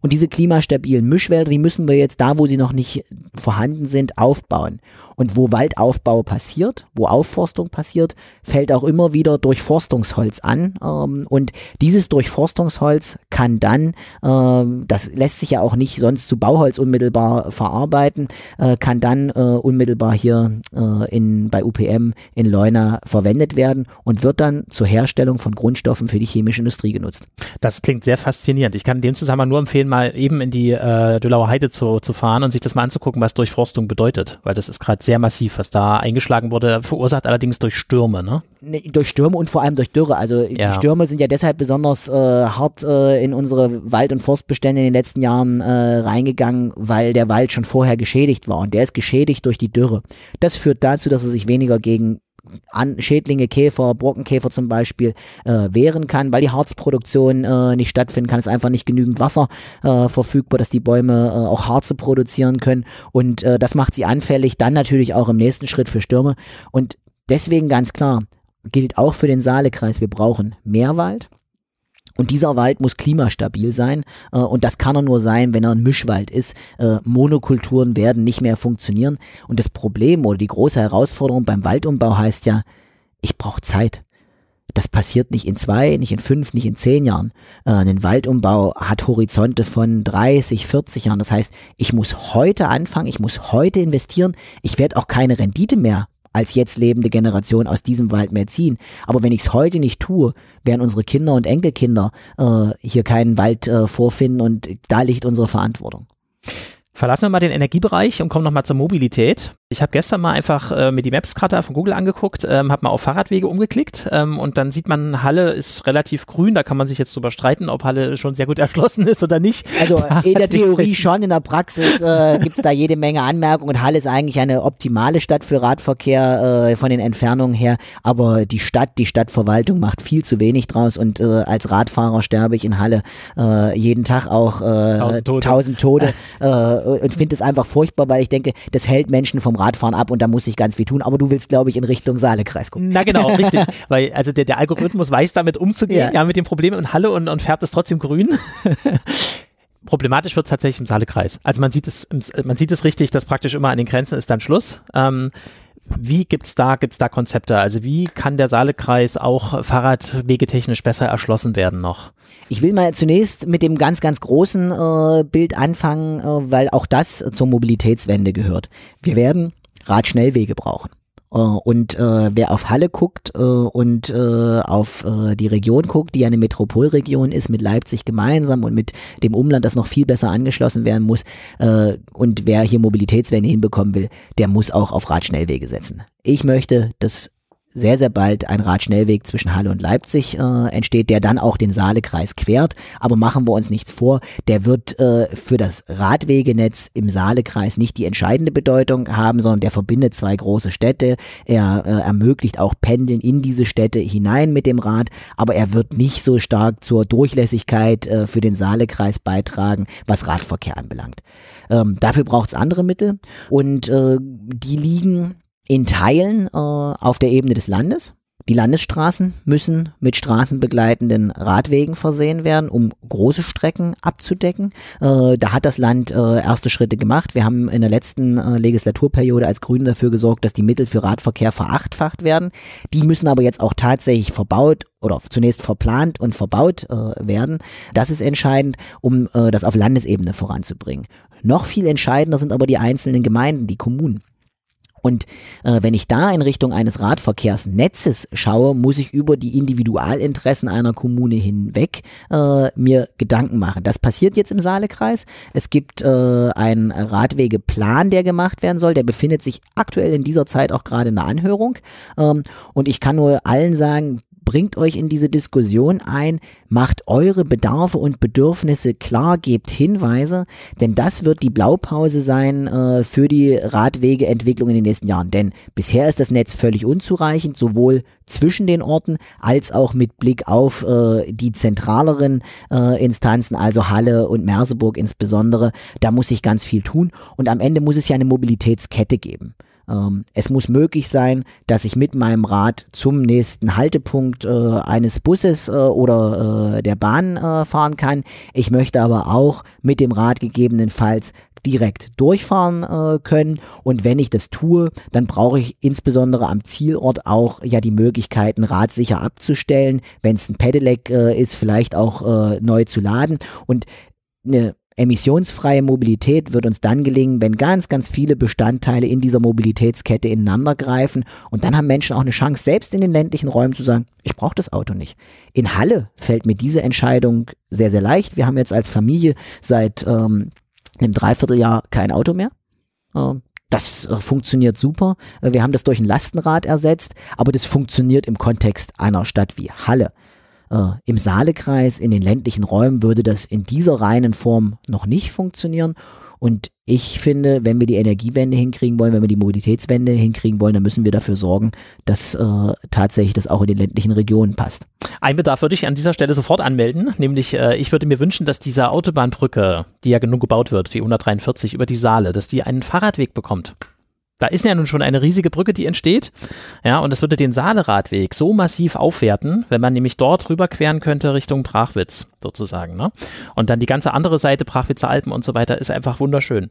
Und diese klimastabilen Mischwälder, die müssen wir jetzt da, wo sie noch nicht vorhanden sind, aufbauen. Und wo Waldaufbau passiert, wo Aufforstung passiert, fällt auch immer wieder Durchforstungsholz an. Ähm, und dieses Durchforstungsholz kann dann, äh, das lässt sich ja auch nicht sonst zu Bauholz unmittelbar verarbeiten, äh, kann dann äh, unmittelbar hier äh, in, bei UPM in Leuna verwendet werden und wird dann zur Herstellung von Grundstoffen für die chemische Industrie genutzt. Das klingt sehr faszinierend. Ich kann dem Zusammenhang nur empfehlen, mal eben in die äh, Dölauer Heide zu, zu fahren und sich das mal anzugucken, was Durchforstung bedeutet, weil das ist gerade sehr massiv, was da eingeschlagen wurde, verursacht allerdings durch Stürme, ne? Nee, durch Stürme und vor allem durch Dürre. Also ja. die Stürme sind ja deshalb besonders äh, hart äh, in unsere Wald- und Forstbestände in den letzten Jahren äh, reingegangen, weil der Wald schon vorher geschädigt war und der ist geschädigt durch die Dürre. Das führt dazu, dass er sich weniger gegen an Schädlinge, Käfer, Brockenkäfer zum Beispiel äh, wehren kann, weil die Harzproduktion äh, nicht stattfinden kann. Es ist einfach nicht genügend Wasser äh, verfügbar, dass die Bäume äh, auch Harze produzieren können. Und äh, das macht sie anfällig, dann natürlich auch im nächsten Schritt für Stürme. Und deswegen ganz klar, gilt auch für den Saalekreis, wir brauchen mehr Wald. Und dieser Wald muss klimastabil sein äh, und das kann er nur sein, wenn er ein Mischwald ist. Äh, Monokulturen werden nicht mehr funktionieren. Und das Problem oder die große Herausforderung beim Waldumbau heißt ja, ich brauche Zeit. Das passiert nicht in zwei, nicht in fünf, nicht in zehn Jahren. Äh, ein Waldumbau hat Horizonte von 30, 40 Jahren. Das heißt, ich muss heute anfangen, ich muss heute investieren. Ich werde auch keine Rendite mehr als jetzt lebende Generation aus diesem Wald mehr ziehen. Aber wenn ich es heute nicht tue, werden unsere Kinder und Enkelkinder äh, hier keinen Wald äh, vorfinden und da liegt unsere Verantwortung. Verlassen wir mal den Energiebereich und kommen nochmal zur Mobilität. Ich habe gestern mal einfach äh, mir die Maps-Karte von Google angeguckt, ähm, habe mal auf Fahrradwege umgeklickt ähm, und dann sieht man, Halle ist relativ grün. Da kann man sich jetzt drüber streiten, ob Halle schon sehr gut [LAUGHS] erschlossen ist oder nicht. Also [LAUGHS] in der Theorie schon, in der Praxis äh, [LAUGHS] gibt es da jede Menge Anmerkungen und Halle ist eigentlich eine optimale Stadt für Radverkehr äh, von den Entfernungen her. Aber die Stadt, die Stadtverwaltung macht viel zu wenig draus und äh, als Radfahrer sterbe ich in Halle äh, jeden Tag auch äh, tausend Tote, tausend Tode äh, und finde es einfach furchtbar, weil ich denke, das hält Menschen vom Radfahren ab und da muss ich ganz viel tun. Aber du willst, glaube ich, in Richtung Saalekreis gucken. Na genau, [LAUGHS] richtig. Weil also der, der Algorithmus weiß damit umzugehen, ja, ja mit dem Problem in Halle und, und färbt es trotzdem grün. [LAUGHS] Problematisch wird es tatsächlich im Saalekreis. Also man sieht es, man sieht es richtig, dass praktisch immer an den Grenzen ist dann Schluss. Ähm, wie gibt's da, gibt's da Konzepte? Also wie kann der Saalekreis auch fahrradwegetechnisch besser erschlossen werden noch? Ich will mal zunächst mit dem ganz, ganz großen äh, Bild anfangen, äh, weil auch das zur Mobilitätswende gehört. Wir werden Radschnellwege brauchen. Äh, und äh, wer auf Halle guckt äh, und äh, auf äh, die Region guckt, die eine Metropolregion ist, mit Leipzig gemeinsam und mit dem Umland, das noch viel besser angeschlossen werden muss, äh, und wer hier Mobilitätswende hinbekommen will, der muss auch auf Radschnellwege setzen. Ich möchte, dass sehr, sehr bald ein Radschnellweg zwischen Halle und Leipzig äh, entsteht, der dann auch den Saalekreis quert. Aber machen wir uns nichts vor, der wird äh, für das Radwegenetz im Saalekreis nicht die entscheidende Bedeutung haben, sondern der verbindet zwei große Städte. Er äh, ermöglicht auch Pendeln in diese Städte hinein mit dem Rad, aber er wird nicht so stark zur Durchlässigkeit äh, für den Saalekreis beitragen, was Radverkehr anbelangt. Ähm, dafür braucht es andere Mittel und äh, die liegen in Teilen äh, auf der Ebene des Landes. Die Landesstraßen müssen mit straßenbegleitenden Radwegen versehen werden, um große Strecken abzudecken. Äh, da hat das Land äh, erste Schritte gemacht. Wir haben in der letzten äh, Legislaturperiode als Grüne dafür gesorgt, dass die Mittel für Radverkehr verachtfacht werden. Die müssen aber jetzt auch tatsächlich verbaut oder zunächst verplant und verbaut äh, werden. Das ist entscheidend, um äh, das auf Landesebene voranzubringen. Noch viel entscheidender sind aber die einzelnen Gemeinden, die Kommunen. Und äh, wenn ich da in Richtung eines Radverkehrsnetzes schaue, muss ich über die Individualinteressen einer Kommune hinweg äh, mir Gedanken machen. Das passiert jetzt im Saalekreis. Es gibt äh, einen Radwegeplan, der gemacht werden soll. Der befindet sich aktuell in dieser Zeit auch gerade in der Anhörung. Ähm, und ich kann nur allen sagen, bringt euch in diese Diskussion ein, macht eure Bedarfe und Bedürfnisse klar, gebt Hinweise, denn das wird die Blaupause sein äh, für die Radwegeentwicklung in den nächsten Jahren. Denn bisher ist das Netz völlig unzureichend, sowohl zwischen den Orten als auch mit Blick auf äh, die zentraleren äh, Instanzen, also Halle und Merseburg insbesondere. Da muss sich ganz viel tun und am Ende muss es ja eine Mobilitätskette geben. Ähm, es muss möglich sein, dass ich mit meinem Rad zum nächsten Haltepunkt äh, eines Busses äh, oder äh, der Bahn äh, fahren kann. Ich möchte aber auch mit dem Rad gegebenenfalls direkt durchfahren äh, können. Und wenn ich das tue, dann brauche ich insbesondere am Zielort auch ja die Möglichkeiten, Rad sicher abzustellen. Wenn es ein Pedelec äh, ist, vielleicht auch äh, neu zu laden. Und eine Emissionsfreie Mobilität wird uns dann gelingen, wenn ganz, ganz viele Bestandteile in dieser Mobilitätskette ineinander greifen. Und dann haben Menschen auch eine Chance, selbst in den ländlichen Räumen zu sagen, ich brauche das Auto nicht. In Halle fällt mir diese Entscheidung sehr, sehr leicht. Wir haben jetzt als Familie seit ähm, einem Dreivierteljahr kein Auto mehr. Ähm, das äh, funktioniert super. Äh, wir haben das durch ein Lastenrad ersetzt, aber das funktioniert im Kontext einer Stadt wie Halle. Äh, Im Saalekreis, in den ländlichen Räumen würde das in dieser reinen Form noch nicht funktionieren. Und ich finde, wenn wir die Energiewende hinkriegen wollen, wenn wir die Mobilitätswende hinkriegen wollen, dann müssen wir dafür sorgen, dass äh, tatsächlich das auch in den ländlichen Regionen passt. Ein Bedarf würde ich an dieser Stelle sofort anmelden, nämlich äh, ich würde mir wünschen, dass diese Autobahnbrücke, die ja genug gebaut wird, die 143 über die Saale, dass die einen Fahrradweg bekommt da ist ja nun schon eine riesige Brücke, die entsteht. Ja, und das würde den Saaleradweg so massiv aufwerten, wenn man nämlich dort rüberqueren könnte Richtung Brachwitz sozusagen. Ne? Und dann die ganze andere Seite, Brachwitzer Alpen und so weiter, ist einfach wunderschön.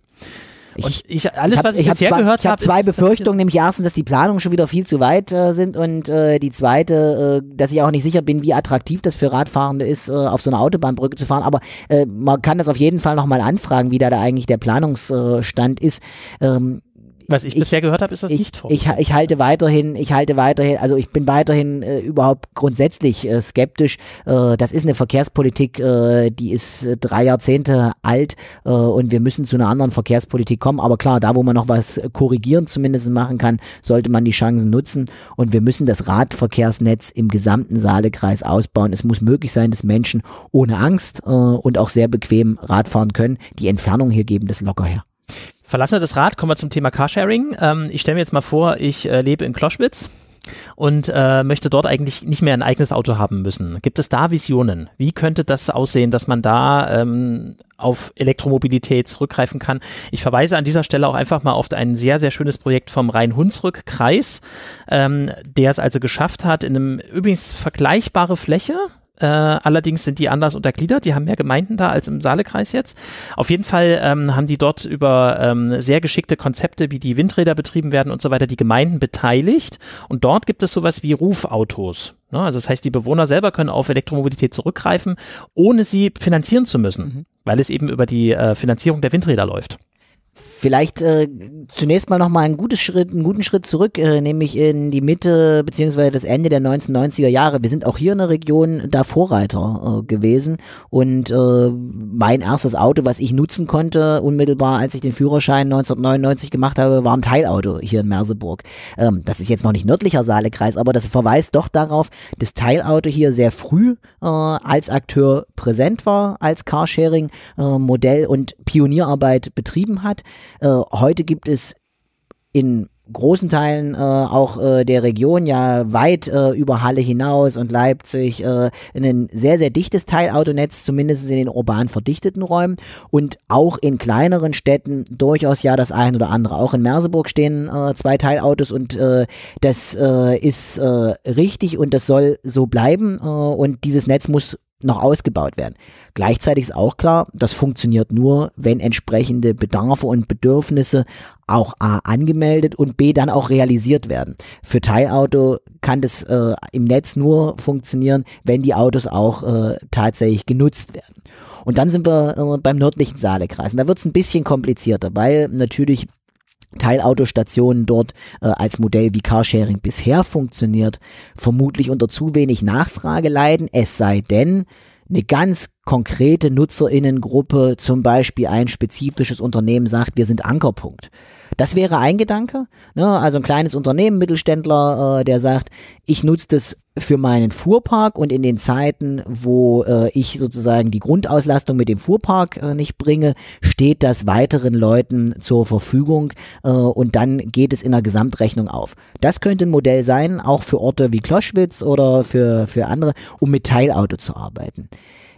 Und ich, alles, was ich, ich bisher zwei, gehört habe. Ich habe zwei Befürchtungen, nämlich erstens, dass die Planungen schon wieder viel zu weit äh, sind und äh, die zweite, äh, dass ich auch nicht sicher bin, wie attraktiv das für Radfahrende ist, äh, auf so einer Autobahnbrücke zu fahren. Aber äh, man kann das auf jeden Fall nochmal anfragen, wie da, da eigentlich der Planungsstand ist. Ähm, was ich, ich bisher gehört habe, ist das ich, nicht vor. Ich, ich halte weiterhin, ich halte weiterhin, also ich bin weiterhin äh, überhaupt grundsätzlich äh, skeptisch. Äh, das ist eine Verkehrspolitik, äh, die ist äh, drei Jahrzehnte alt äh, und wir müssen zu einer anderen Verkehrspolitik kommen. Aber klar, da wo man noch was korrigieren zumindest machen kann, sollte man die Chancen nutzen und wir müssen das Radverkehrsnetz im gesamten Saalekreis ausbauen. Es muss möglich sein, dass Menschen ohne Angst äh, und auch sehr bequem Rad fahren können. Die Entfernung hier geben das locker her. Verlassen wir das Rad, kommen wir zum Thema Carsharing. Ähm, ich stelle mir jetzt mal vor, ich äh, lebe in Kloschwitz und äh, möchte dort eigentlich nicht mehr ein eigenes Auto haben müssen. Gibt es da Visionen? Wie könnte das aussehen, dass man da ähm, auf Elektromobilität zurückgreifen kann? Ich verweise an dieser Stelle auch einfach mal auf ein sehr, sehr schönes Projekt vom Rhein-Hunsrück-Kreis, ähm, der es also geschafft hat, in einem übrigens vergleichbare Fläche, äh, allerdings sind die anders untergliedert. Die haben mehr Gemeinden da als im Saalekreis jetzt. Auf jeden Fall ähm, haben die dort über ähm, sehr geschickte Konzepte, wie die Windräder betrieben werden und so weiter, die Gemeinden beteiligt. Und dort gibt es sowas wie Rufautos. Ne? Also das heißt, die Bewohner selber können auf Elektromobilität zurückgreifen, ohne sie finanzieren zu müssen, mhm. weil es eben über die äh, Finanzierung der Windräder läuft. Vielleicht äh, zunächst mal nochmal einen, gutes Schritt, einen guten Schritt zurück, äh, nämlich in die Mitte beziehungsweise das Ende der 1990er Jahre. Wir sind auch hier in der Region da Vorreiter äh, gewesen und äh, mein erstes Auto, was ich nutzen konnte, unmittelbar als ich den Führerschein 1999 gemacht habe, war ein Teilauto hier in Merseburg. Ähm, das ist jetzt noch nicht nördlicher Saalekreis, aber das verweist doch darauf, dass Teilauto hier sehr früh äh, als Akteur präsent war, als Carsharing-Modell äh, und Pionierarbeit betrieben hat. Äh, heute gibt es in großen Teilen äh, auch äh, der Region ja weit äh, über Halle hinaus und Leipzig äh, ein sehr, sehr dichtes Teilautonetz, zumindest in den urban verdichteten Räumen und auch in kleineren Städten durchaus ja das ein oder andere. Auch in Merseburg stehen äh, zwei Teilautos und äh, das ist richtig und das soll so bleiben und dieses Netz muss noch ausgebaut werden. Gleichzeitig ist auch klar, das funktioniert nur, wenn entsprechende Bedarfe und Bedürfnisse auch A angemeldet und B dann auch realisiert werden. Für Teilauto kann das äh, im Netz nur funktionieren, wenn die Autos auch äh, tatsächlich genutzt werden. Und dann sind wir äh, beim nördlichen Saalekreis. Und da wird es ein bisschen komplizierter, weil natürlich Teilautostationen dort äh, als Modell wie Carsharing bisher funktioniert, vermutlich unter zu wenig Nachfrage leiden, es sei denn, eine ganz konkrete Nutzerinnengruppe, zum Beispiel ein spezifisches Unternehmen sagt, wir sind Ankerpunkt. Das wäre ein Gedanke. Ne? Also ein kleines Unternehmen, Mittelständler, äh, der sagt, ich nutze das für meinen Fuhrpark und in den Zeiten, wo äh, ich sozusagen die Grundauslastung mit dem Fuhrpark äh, nicht bringe, steht das weiteren Leuten zur Verfügung äh, und dann geht es in der Gesamtrechnung auf. Das könnte ein Modell sein, auch für Orte wie Kloschwitz oder für, für andere, um mit Teilauto zu arbeiten.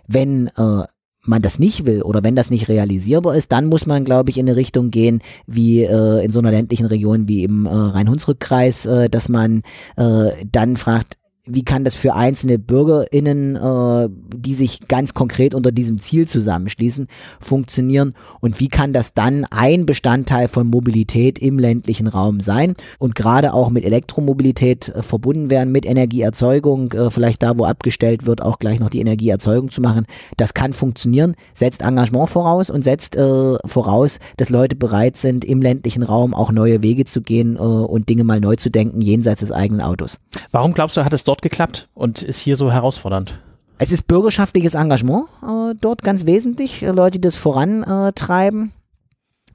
Wenn äh, man das nicht will oder wenn das nicht realisierbar ist, dann muss man, glaube ich, in eine Richtung gehen, wie äh, in so einer ländlichen Region wie im äh, Rhein-Hunsrück-Kreis, äh, dass man äh, dann fragt, wie kann das für einzelne BürgerInnen, äh, die sich ganz konkret unter diesem Ziel zusammenschließen, funktionieren und wie kann das dann ein Bestandteil von Mobilität im ländlichen Raum sein und gerade auch mit Elektromobilität äh, verbunden werden, mit Energieerzeugung, äh, vielleicht da, wo abgestellt wird, auch gleich noch die Energieerzeugung zu machen. Das kann funktionieren, setzt Engagement voraus und setzt äh, voraus, dass Leute bereit sind, im ländlichen Raum auch neue Wege zu gehen äh, und Dinge mal neu zu denken, jenseits des eigenen Autos. Warum glaubst du, hat es dort dort geklappt und ist hier so herausfordernd? Es ist bürgerschaftliches Engagement äh, dort ganz wesentlich, äh, Leute, die das vorantreiben.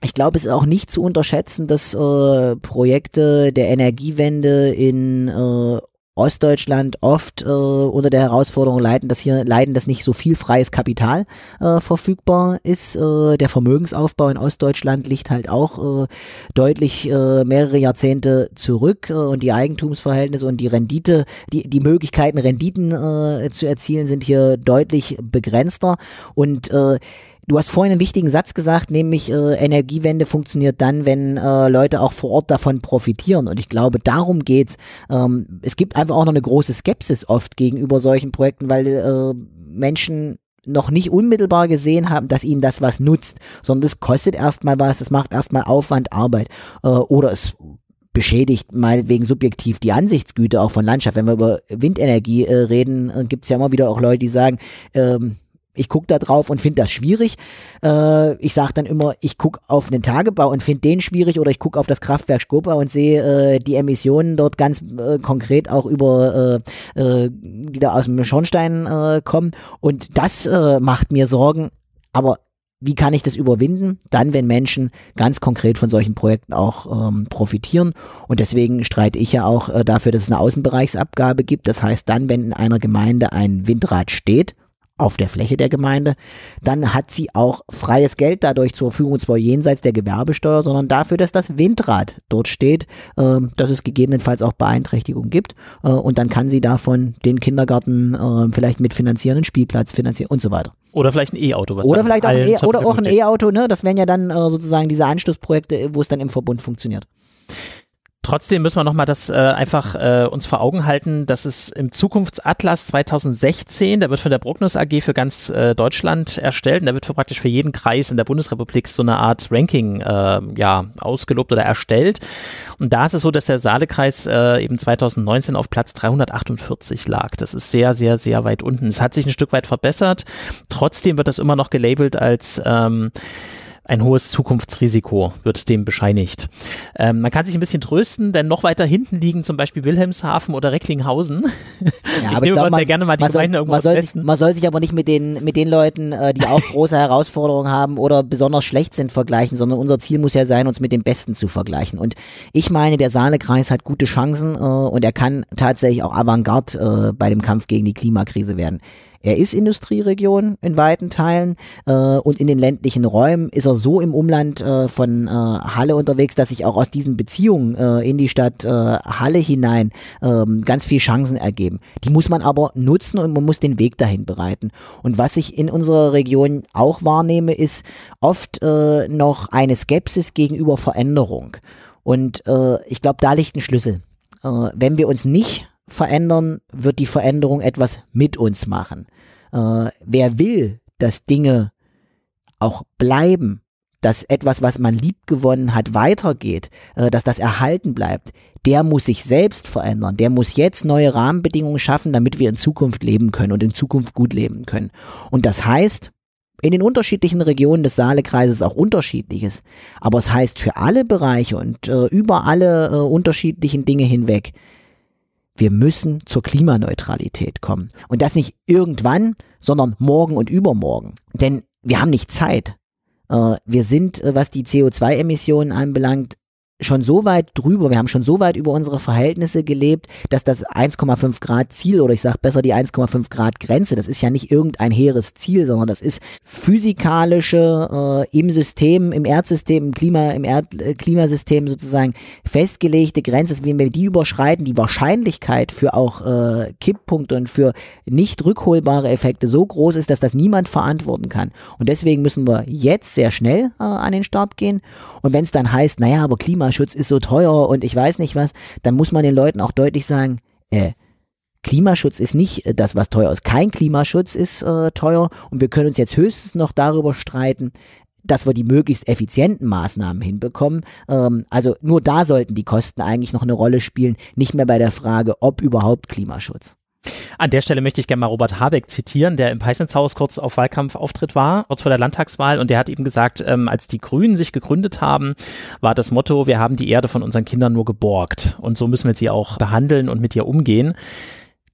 Ich glaube, es ist auch nicht zu unterschätzen, dass äh, Projekte der Energiewende in äh, Ostdeutschland oft äh, unter der Herausforderung leiden, dass hier leiden, dass nicht so viel freies Kapital äh, verfügbar ist. Äh, der Vermögensaufbau in Ostdeutschland liegt halt auch äh, deutlich äh, mehrere Jahrzehnte zurück äh, und die Eigentumsverhältnisse und die Rendite, die die Möglichkeiten Renditen äh, zu erzielen sind hier deutlich begrenzter und äh, Du hast vorhin einen wichtigen Satz gesagt, nämlich äh, Energiewende funktioniert dann, wenn äh, Leute auch vor Ort davon profitieren. Und ich glaube, darum geht's. Ähm, es gibt einfach auch noch eine große Skepsis oft gegenüber solchen Projekten, weil äh, Menschen noch nicht unmittelbar gesehen haben, dass ihnen das was nutzt, sondern es kostet erstmal was, es macht erstmal Aufwand, Arbeit äh, oder es beschädigt meinetwegen subjektiv die Ansichtsgüte auch von Landschaft. Wenn wir über Windenergie äh, reden, äh, gibt es ja immer wieder auch Leute, die sagen, ähm, ich gucke da drauf und finde das schwierig. Äh, ich sage dann immer, ich gucke auf einen Tagebau und finde den schwierig oder ich gucke auf das Kraftwerk Skopa und sehe äh, die Emissionen dort ganz äh, konkret auch über, äh, äh, die da aus dem Schornstein äh, kommen. Und das äh, macht mir Sorgen. Aber wie kann ich das überwinden? Dann, wenn Menschen ganz konkret von solchen Projekten auch ähm, profitieren. Und deswegen streite ich ja auch äh, dafür, dass es eine Außenbereichsabgabe gibt. Das heißt, dann, wenn in einer Gemeinde ein Windrad steht, auf der Fläche der Gemeinde, dann hat sie auch freies Geld dadurch zur Verfügung, und zwar jenseits der Gewerbesteuer, sondern dafür, dass das Windrad dort steht, äh, dass es gegebenenfalls auch Beeinträchtigungen gibt äh, und dann kann sie davon den Kindergarten äh, vielleicht mitfinanzieren, einen Spielplatz finanzieren und so weiter. Oder vielleicht ein E-Auto. Oder vielleicht auch ein E- oder auch ein E-Auto, ne? Das wären ja dann äh, sozusagen diese Anschlussprojekte, wo es dann im Verbund funktioniert. Trotzdem müssen wir nochmal das äh, einfach äh, uns vor Augen halten, dass es im Zukunftsatlas 2016, der wird von der Brucknus AG für ganz äh, Deutschland erstellt und der wird für praktisch für jeden Kreis in der Bundesrepublik so eine Art Ranking äh, ja, ausgelobt oder erstellt. Und da ist es so, dass der Saalekreis äh, eben 2019 auf Platz 348 lag. Das ist sehr, sehr, sehr weit unten. Es hat sich ein Stück weit verbessert. Trotzdem wird das immer noch gelabelt als ähm, ein hohes Zukunftsrisiko wird dem bescheinigt. Ähm, man kann sich ein bisschen trösten, denn noch weiter hinten liegen zum Beispiel Wilhelmshaven oder Recklinghausen. Ja, [LAUGHS] ich aber ich glaub, man, gerne mal die man soll, man soll, sich, man soll sich aber nicht mit den, mit den Leuten, äh, die auch große Herausforderungen haben oder besonders schlecht sind, vergleichen, sondern unser Ziel muss ja sein, uns mit den Besten zu vergleichen. Und ich meine, der Saalekreis hat gute Chancen äh, und er kann tatsächlich auch Avantgarde äh, bei dem Kampf gegen die Klimakrise werden. Er ist Industrieregion in weiten Teilen äh, und in den ländlichen Räumen ist er so im Umland äh, von äh, Halle unterwegs, dass sich auch aus diesen Beziehungen äh, in die Stadt äh, Halle hinein äh, ganz viel Chancen ergeben. Die muss man aber nutzen und man muss den Weg dahin bereiten. Und was ich in unserer Region auch wahrnehme, ist oft äh, noch eine Skepsis gegenüber Veränderung. Und äh, ich glaube, da liegt ein Schlüssel. Äh, wenn wir uns nicht verändern, wird die Veränderung etwas mit uns machen. Äh, wer will, dass Dinge auch bleiben, dass etwas, was man lieb gewonnen hat, weitergeht, äh, dass das erhalten bleibt, der muss sich selbst verändern. Der muss jetzt neue Rahmenbedingungen schaffen, damit wir in Zukunft leben können und in Zukunft gut leben können. Und das heißt, in den unterschiedlichen Regionen des Saalekreises auch unterschiedliches. Aber es heißt für alle Bereiche und äh, über alle äh, unterschiedlichen Dinge hinweg, wir müssen zur Klimaneutralität kommen. Und das nicht irgendwann, sondern morgen und übermorgen. Denn wir haben nicht Zeit. Äh, wir sind, äh, was die CO2-Emissionen anbelangt, schon so weit drüber, wir haben schon so weit über unsere Verhältnisse gelebt, dass das 1,5 Grad Ziel oder ich sage besser die 1,5 Grad Grenze, das ist ja nicht irgendein hehres Ziel, sondern das ist physikalische äh, im System, im Erdsystem, im Klima, im Erd äh, Klimasystem sozusagen festgelegte Grenze, wenn wir die überschreiten, die Wahrscheinlichkeit für auch äh, Kipppunkte und für nicht rückholbare Effekte so groß ist, dass das niemand verantworten kann. Und deswegen müssen wir jetzt sehr schnell äh, an den Start gehen. Und wenn es dann heißt, naja, aber Klima Klimaschutz ist so teuer und ich weiß nicht was, dann muss man den Leuten auch deutlich sagen, äh, Klimaschutz ist nicht äh, das, was teuer ist. Kein Klimaschutz ist äh, teuer und wir können uns jetzt höchstens noch darüber streiten, dass wir die möglichst effizienten Maßnahmen hinbekommen. Ähm, also nur da sollten die Kosten eigentlich noch eine Rolle spielen, nicht mehr bei der Frage, ob überhaupt Klimaschutz. An der Stelle möchte ich gerne mal Robert Habeck zitieren, der im Peissenshaus kurz auf Wahlkampfauftritt war, kurz vor der Landtagswahl. Und der hat eben gesagt, ähm, als die Grünen sich gegründet haben, war das Motto, wir haben die Erde von unseren Kindern nur geborgt. Und so müssen wir sie auch behandeln und mit ihr umgehen.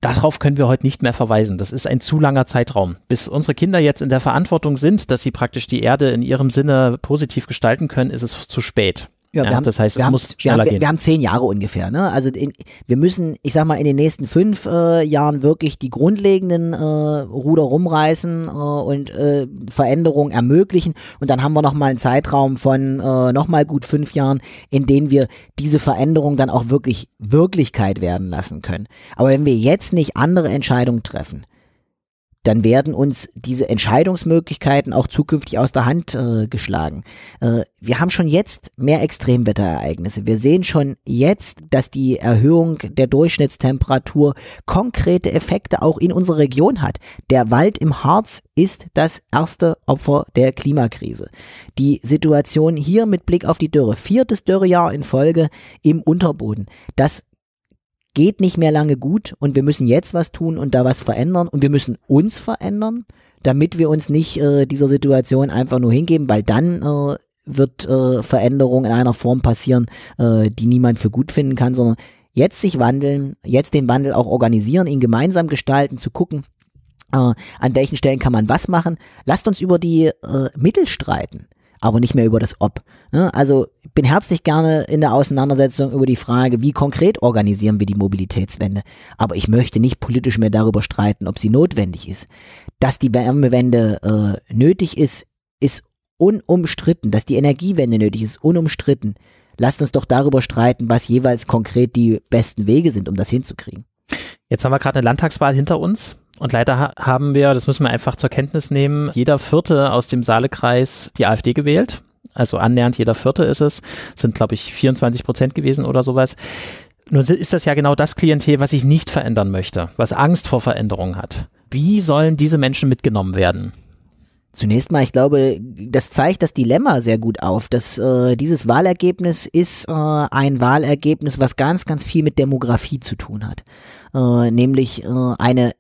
Darauf können wir heute nicht mehr verweisen. Das ist ein zu langer Zeitraum. Bis unsere Kinder jetzt in der Verantwortung sind, dass sie praktisch die Erde in ihrem Sinne positiv gestalten können, ist es zu spät. Ja, wir ja, haben, das heißt, es haben, muss schneller wir haben, gehen. Wir haben zehn Jahre ungefähr. Ne? Also in, wir müssen, ich sag mal, in den nächsten fünf äh, Jahren wirklich die grundlegenden äh, Ruder rumreißen äh, und äh, Veränderungen ermöglichen. Und dann haben wir nochmal einen Zeitraum von äh, nochmal gut fünf Jahren, in denen wir diese Veränderung dann auch wirklich Wirklichkeit werden lassen können. Aber wenn wir jetzt nicht andere Entscheidungen treffen, dann werden uns diese Entscheidungsmöglichkeiten auch zukünftig aus der Hand äh, geschlagen. Äh, wir haben schon jetzt mehr Extremwetterereignisse. Wir sehen schon jetzt, dass die Erhöhung der Durchschnittstemperatur konkrete Effekte auch in unserer Region hat. Der Wald im Harz ist das erste Opfer der Klimakrise. Die Situation hier mit Blick auf die Dürre, viertes Dürrejahr in Folge im Unterboden, das geht nicht mehr lange gut und wir müssen jetzt was tun und da was verändern und wir müssen uns verändern, damit wir uns nicht äh, dieser Situation einfach nur hingeben, weil dann äh, wird äh, Veränderung in einer Form passieren, äh, die niemand für gut finden kann, sondern jetzt sich wandeln, jetzt den Wandel auch organisieren, ihn gemeinsam gestalten, zu gucken, äh, an welchen Stellen kann man was machen. Lasst uns über die äh, Mittel streiten aber nicht mehr über das Ob. Ne? Also bin herzlich gerne in der Auseinandersetzung über die Frage, wie konkret organisieren wir die Mobilitätswende. Aber ich möchte nicht politisch mehr darüber streiten, ob sie notwendig ist. Dass die Wärmewende äh, nötig ist, ist unumstritten. Dass die Energiewende nötig ist, unumstritten. Lasst uns doch darüber streiten, was jeweils konkret die besten Wege sind, um das hinzukriegen. Jetzt haben wir gerade eine Landtagswahl hinter uns. Und leider ha haben wir, das müssen wir einfach zur Kenntnis nehmen, jeder Vierte aus dem Saalekreis die AfD gewählt. Also annähernd jeder Vierte ist es. Sind, glaube ich, 24 Prozent gewesen oder sowas. Nur ist das ja genau das Klientel, was ich nicht verändern möchte, was Angst vor Veränderung hat. Wie sollen diese Menschen mitgenommen werden? Zunächst mal, ich glaube, das zeigt das Dilemma sehr gut auf. Dass äh, dieses Wahlergebnis ist äh, ein Wahlergebnis, was ganz, ganz viel mit Demografie zu tun hat. Äh, nämlich äh, eine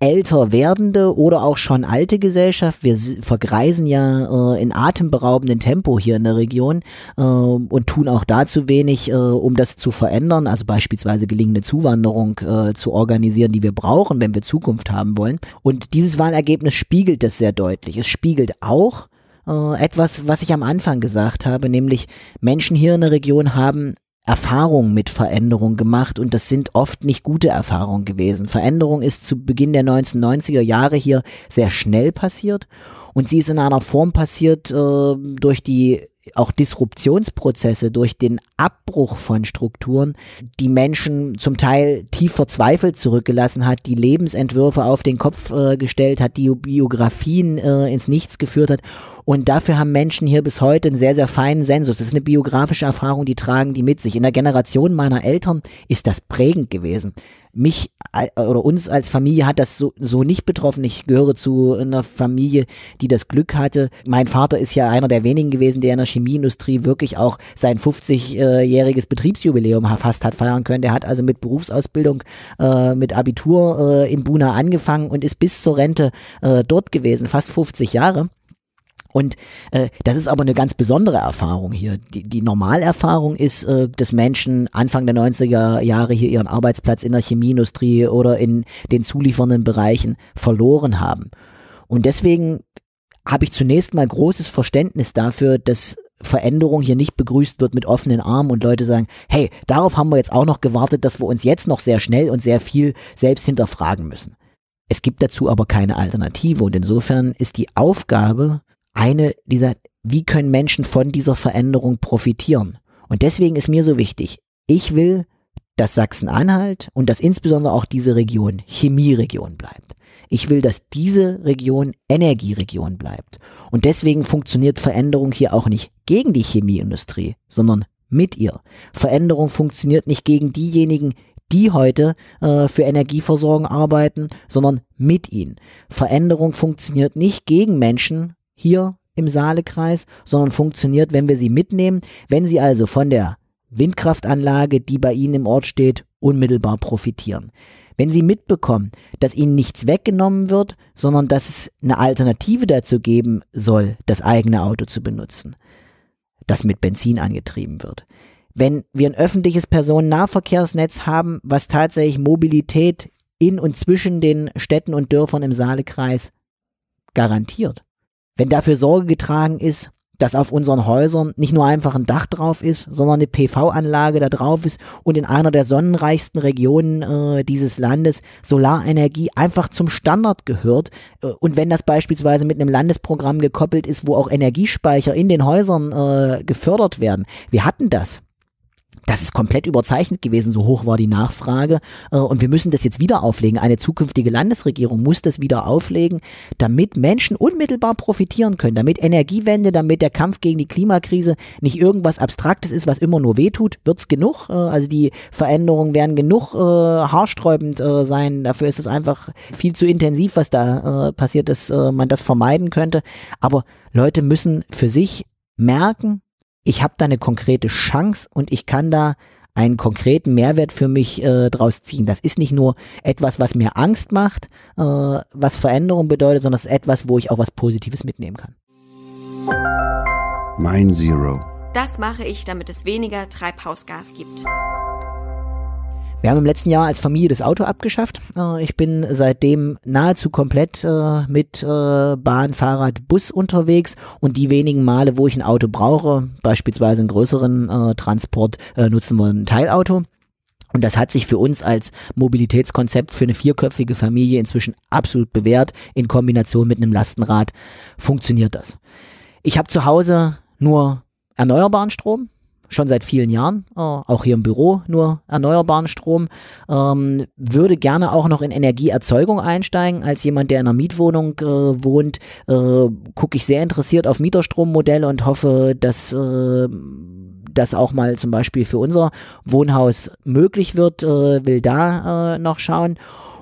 älter werdende oder auch schon alte Gesellschaft. Wir vergreisen ja äh, in atemberaubendem Tempo hier in der Region äh, und tun auch dazu wenig, äh, um das zu verändern, also beispielsweise gelingende Zuwanderung äh, zu organisieren, die wir brauchen, wenn wir Zukunft haben wollen. Und dieses Wahlergebnis spiegelt das sehr deutlich. Es spiegelt auch äh, etwas, was ich am Anfang gesagt habe, nämlich Menschen hier in der Region haben Erfahrungen mit Veränderung gemacht und das sind oft nicht gute Erfahrungen gewesen. Veränderung ist zu Beginn der 1990er Jahre hier sehr schnell passiert und sie ist in einer Form passiert äh, durch die auch Disruptionsprozesse, durch den Abbruch von Strukturen, die Menschen zum Teil tief verzweifelt zurückgelassen hat, die Lebensentwürfe auf den Kopf äh, gestellt hat, die Biografien äh, ins Nichts geführt hat und dafür haben Menschen hier bis heute einen sehr, sehr feinen Sensus. Das ist eine biografische Erfahrung, die tragen die mit sich. In der Generation meiner Eltern ist das prägend gewesen. Mich oder uns als Familie hat das so, so nicht betroffen. Ich gehöre zu einer Familie, die das Glück hatte. Mein Vater ist ja einer der wenigen gewesen, der in der Chemieindustrie wirklich auch sein 50-jähriges Betriebsjubiläum fast hat feiern können. Der hat also mit Berufsausbildung, äh, mit Abitur äh, in Buna angefangen und ist bis zur Rente äh, dort gewesen, fast 50 Jahre. Und äh, das ist aber eine ganz besondere Erfahrung hier. Die, die Normalerfahrung ist, äh, dass Menschen Anfang der 90er Jahre hier ihren Arbeitsplatz in der Chemieindustrie oder in den zuliefernden Bereichen verloren haben. Und deswegen habe ich zunächst mal großes Verständnis dafür, dass Veränderung hier nicht begrüßt wird mit offenen Armen und Leute sagen, hey, darauf haben wir jetzt auch noch gewartet, dass wir uns jetzt noch sehr schnell und sehr viel selbst hinterfragen müssen. Es gibt dazu aber keine Alternative und insofern ist die Aufgabe eine dieser, wie können Menschen von dieser Veränderung profitieren? Und deswegen ist mir so wichtig, ich will, dass Sachsen-Anhalt und dass insbesondere auch diese Region Chemieregion bleibt. Ich will, dass diese Region Energieregion bleibt. Und deswegen funktioniert Veränderung hier auch nicht gegen die Chemieindustrie, sondern mit ihr. Veränderung funktioniert nicht gegen diejenigen, die heute äh, für Energieversorgung arbeiten, sondern mit ihnen. Veränderung funktioniert nicht gegen Menschen hier im Saalekreis, sondern funktioniert, wenn wir sie mitnehmen, wenn sie also von der Windkraftanlage, die bei ihnen im Ort steht, unmittelbar profitieren. Wenn Sie mitbekommen, dass Ihnen nichts weggenommen wird, sondern dass es eine Alternative dazu geben soll, das eigene Auto zu benutzen, das mit Benzin angetrieben wird. Wenn wir ein öffentliches Personennahverkehrsnetz haben, was tatsächlich Mobilität in und zwischen den Städten und Dörfern im Saalekreis garantiert. Wenn dafür Sorge getragen ist, dass auf unseren Häusern nicht nur einfach ein Dach drauf ist, sondern eine PV-Anlage da drauf ist und in einer der sonnenreichsten Regionen äh, dieses Landes Solarenergie einfach zum Standard gehört. Äh, und wenn das beispielsweise mit einem Landesprogramm gekoppelt ist, wo auch Energiespeicher in den Häusern äh, gefördert werden. Wir hatten das das ist komplett überzeichnet gewesen, so hoch war die Nachfrage. Äh, und wir müssen das jetzt wieder auflegen. Eine zukünftige Landesregierung muss das wieder auflegen, damit Menschen unmittelbar profitieren können, damit Energiewende, damit der Kampf gegen die Klimakrise nicht irgendwas Abstraktes ist, was immer nur wehtut. Wird's genug? Äh, also die Veränderungen werden genug äh, haarsträubend sein. Dafür ist es einfach viel zu intensiv, was da passiert, dass äh, man das vermeiden könnte. Aber Leute müssen für sich merken, ich habe da eine konkrete Chance und ich kann da einen konkreten Mehrwert für mich äh, draus ziehen. Das ist nicht nur etwas, was mir Angst macht, äh, was Veränderung bedeutet, sondern es ist etwas, wo ich auch was Positives mitnehmen kann. Mein Zero. Das mache ich, damit es weniger Treibhausgas gibt. Wir haben im letzten Jahr als Familie das Auto abgeschafft. Äh, ich bin seitdem nahezu komplett äh, mit äh, Bahn, Fahrrad, Bus unterwegs und die wenigen Male, wo ich ein Auto brauche, beispielsweise einen größeren Transport, nutzen wir ein Teilauto. Und das hat sich für uns als Mobilitätskonzept für eine vierköpfige Familie inzwischen absolut bewährt. In Kombination mit einem Lastenrad funktioniert das. Ich habe zu Hause nur erneuerbaren Strom schon seit vielen Jahren, äh, auch hier im Büro nur erneuerbaren Strom, ähm, würde gerne auch noch in Energieerzeugung einsteigen. Als jemand, der in einer Mietwohnung äh, wohnt, äh, gucke ich sehr interessiert auf Mieterstrommodelle und hoffe, dass äh, das auch mal zum Beispiel für unser Wohnhaus möglich wird, äh, will da äh, noch schauen.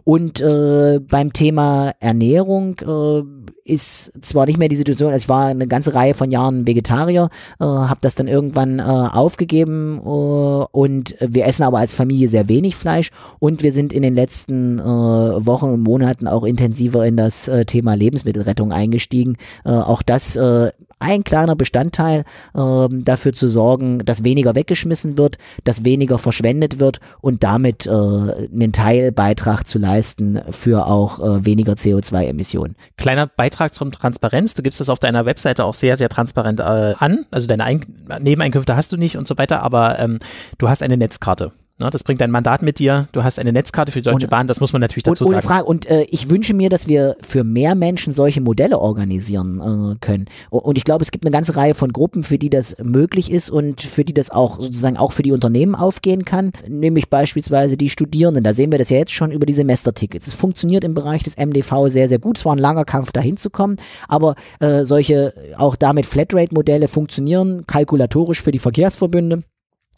Und äh, beim Thema Ernährung äh, ist zwar nicht mehr die Situation, also ich war eine ganze Reihe von Jahren Vegetarier, äh, habe das dann irgendwann äh, aufgegeben äh, und wir essen aber als Familie sehr wenig Fleisch und wir sind in den letzten äh, Wochen und Monaten auch intensiver in das äh, Thema Lebensmittelrettung eingestiegen. Äh, auch das äh, ein kleiner Bestandteil ähm, dafür zu sorgen, dass weniger weggeschmissen wird, dass weniger verschwendet wird und damit äh, einen Teilbeitrag zu leisten für auch äh, weniger CO2-Emissionen. Kleiner Beitrag zum Transparenz. Du gibst das auf deiner Webseite auch sehr, sehr transparent äh, an. Also deine Ein Nebeneinkünfte hast du nicht und so weiter, aber ähm, du hast eine Netzkarte. Ne, das bringt dein Mandat mit dir. Du hast eine Netzkarte für die Deutsche und, Bahn, das muss man natürlich dazu und, ohne sagen. Frage. Und äh, ich wünsche mir, dass wir für mehr Menschen solche Modelle organisieren äh, können. Und ich glaube, es gibt eine ganze Reihe von Gruppen, für die das möglich ist und für die das auch sozusagen auch für die Unternehmen aufgehen kann. Nämlich beispielsweise die Studierenden. Da sehen wir das ja jetzt schon über die Semestertickets. Es funktioniert im Bereich des MDV sehr, sehr gut. Es war ein langer Kampf, dahin zu kommen. Aber äh, solche auch damit Flatrate-Modelle funktionieren kalkulatorisch für die Verkehrsverbünde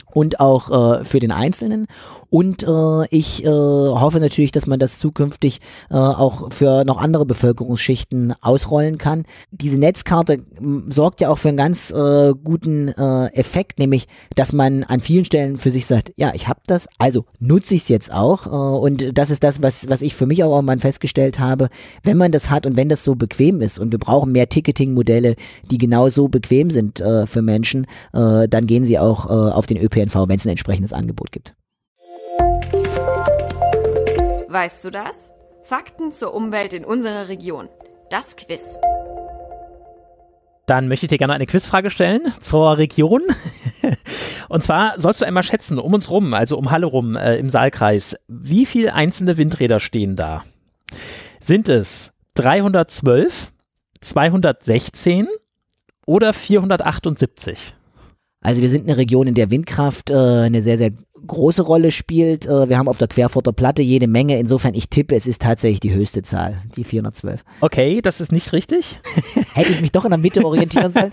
und auch äh, für den Einzelnen. Und äh, ich äh, hoffe natürlich, dass man das zukünftig äh, auch für noch andere Bevölkerungsschichten ausrollen kann. Diese Netzkarte sorgt ja auch für einen ganz äh, guten äh, Effekt, nämlich, dass man an vielen Stellen für sich sagt, ja, ich habe das, also nutze ich es jetzt auch. Äh, und das ist das, was, was ich für mich auch irgendwann festgestellt habe. Wenn man das hat und wenn das so bequem ist und wir brauchen mehr Ticketing-Modelle, die genau so bequem sind äh, für Menschen, äh, dann gehen sie auch äh, auf den ÖPNV, wenn es ein entsprechendes Angebot gibt. Weißt du das? Fakten zur Umwelt in unserer Region. Das Quiz. Dann möchte ich dir gerne eine Quizfrage stellen zur Region. [LAUGHS] Und zwar sollst du einmal schätzen, um uns rum, also um Halle rum äh, im Saalkreis, wie viele einzelne Windräder stehen da? Sind es 312, 216 oder 478? Also wir sind eine Region, in der Windkraft äh, eine sehr, sehr große Rolle spielt. Äh, wir haben auf der Querfurter Platte jede Menge. Insofern, ich tippe, es ist tatsächlich die höchste Zahl, die 412. Okay, das ist nicht richtig. [LAUGHS] Hätte ich mich doch in der Mitte orientieren sollen.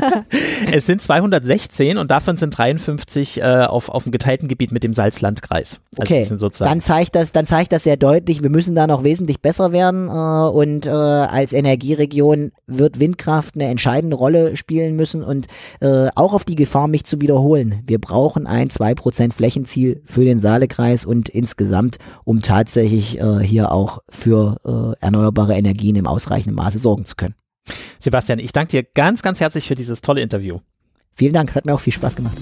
[LAUGHS] es sind 216 und davon sind 53 äh, auf, auf dem geteilten Gebiet mit dem Salzlandkreis. Also okay, dann zeigt das, dann zeigt das sehr deutlich, wir müssen da noch wesentlich besser werden äh, und äh, als Energieregion wird Windkraft eine entscheidende Rolle spielen müssen und äh, auch auf die Gefahr, mich zu wiederholen. Wir brauchen ein 2% Flächenziel für den Saalekreis und insgesamt, um tatsächlich äh, hier auch für äh, erneuerbare Energien im ausreichenden Maße sorgen zu können. Sebastian, ich danke dir ganz, ganz herzlich für dieses tolle Interview. Vielen Dank, hat mir auch viel Spaß gemacht.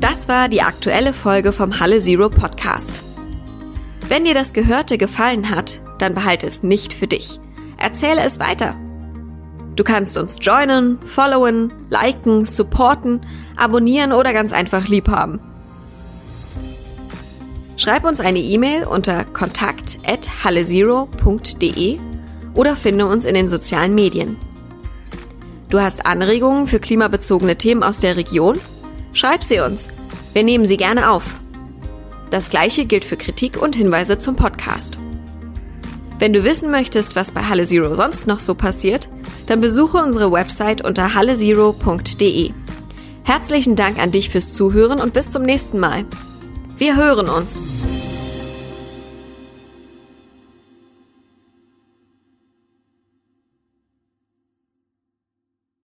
Das war die aktuelle Folge vom Halle Zero Podcast. Wenn dir das Gehörte gefallen hat, dann behalte es nicht für dich. Erzähle es weiter. Du kannst uns joinen, followen, liken, supporten, abonnieren oder ganz einfach lieb haben. Schreib uns eine E-Mail unter kontakt@hallezero.de oder finde uns in den sozialen Medien. Du hast Anregungen für klimabezogene Themen aus der Region? Schreib sie uns. Wir nehmen sie gerne auf. Das gleiche gilt für Kritik und Hinweise zum Podcast. Wenn du wissen möchtest, was bei Halle Zero sonst noch so passiert, dann besuche unsere Website unter hallezero.de. Herzlichen Dank an dich fürs Zuhören und bis zum nächsten Mal. Wir hören uns.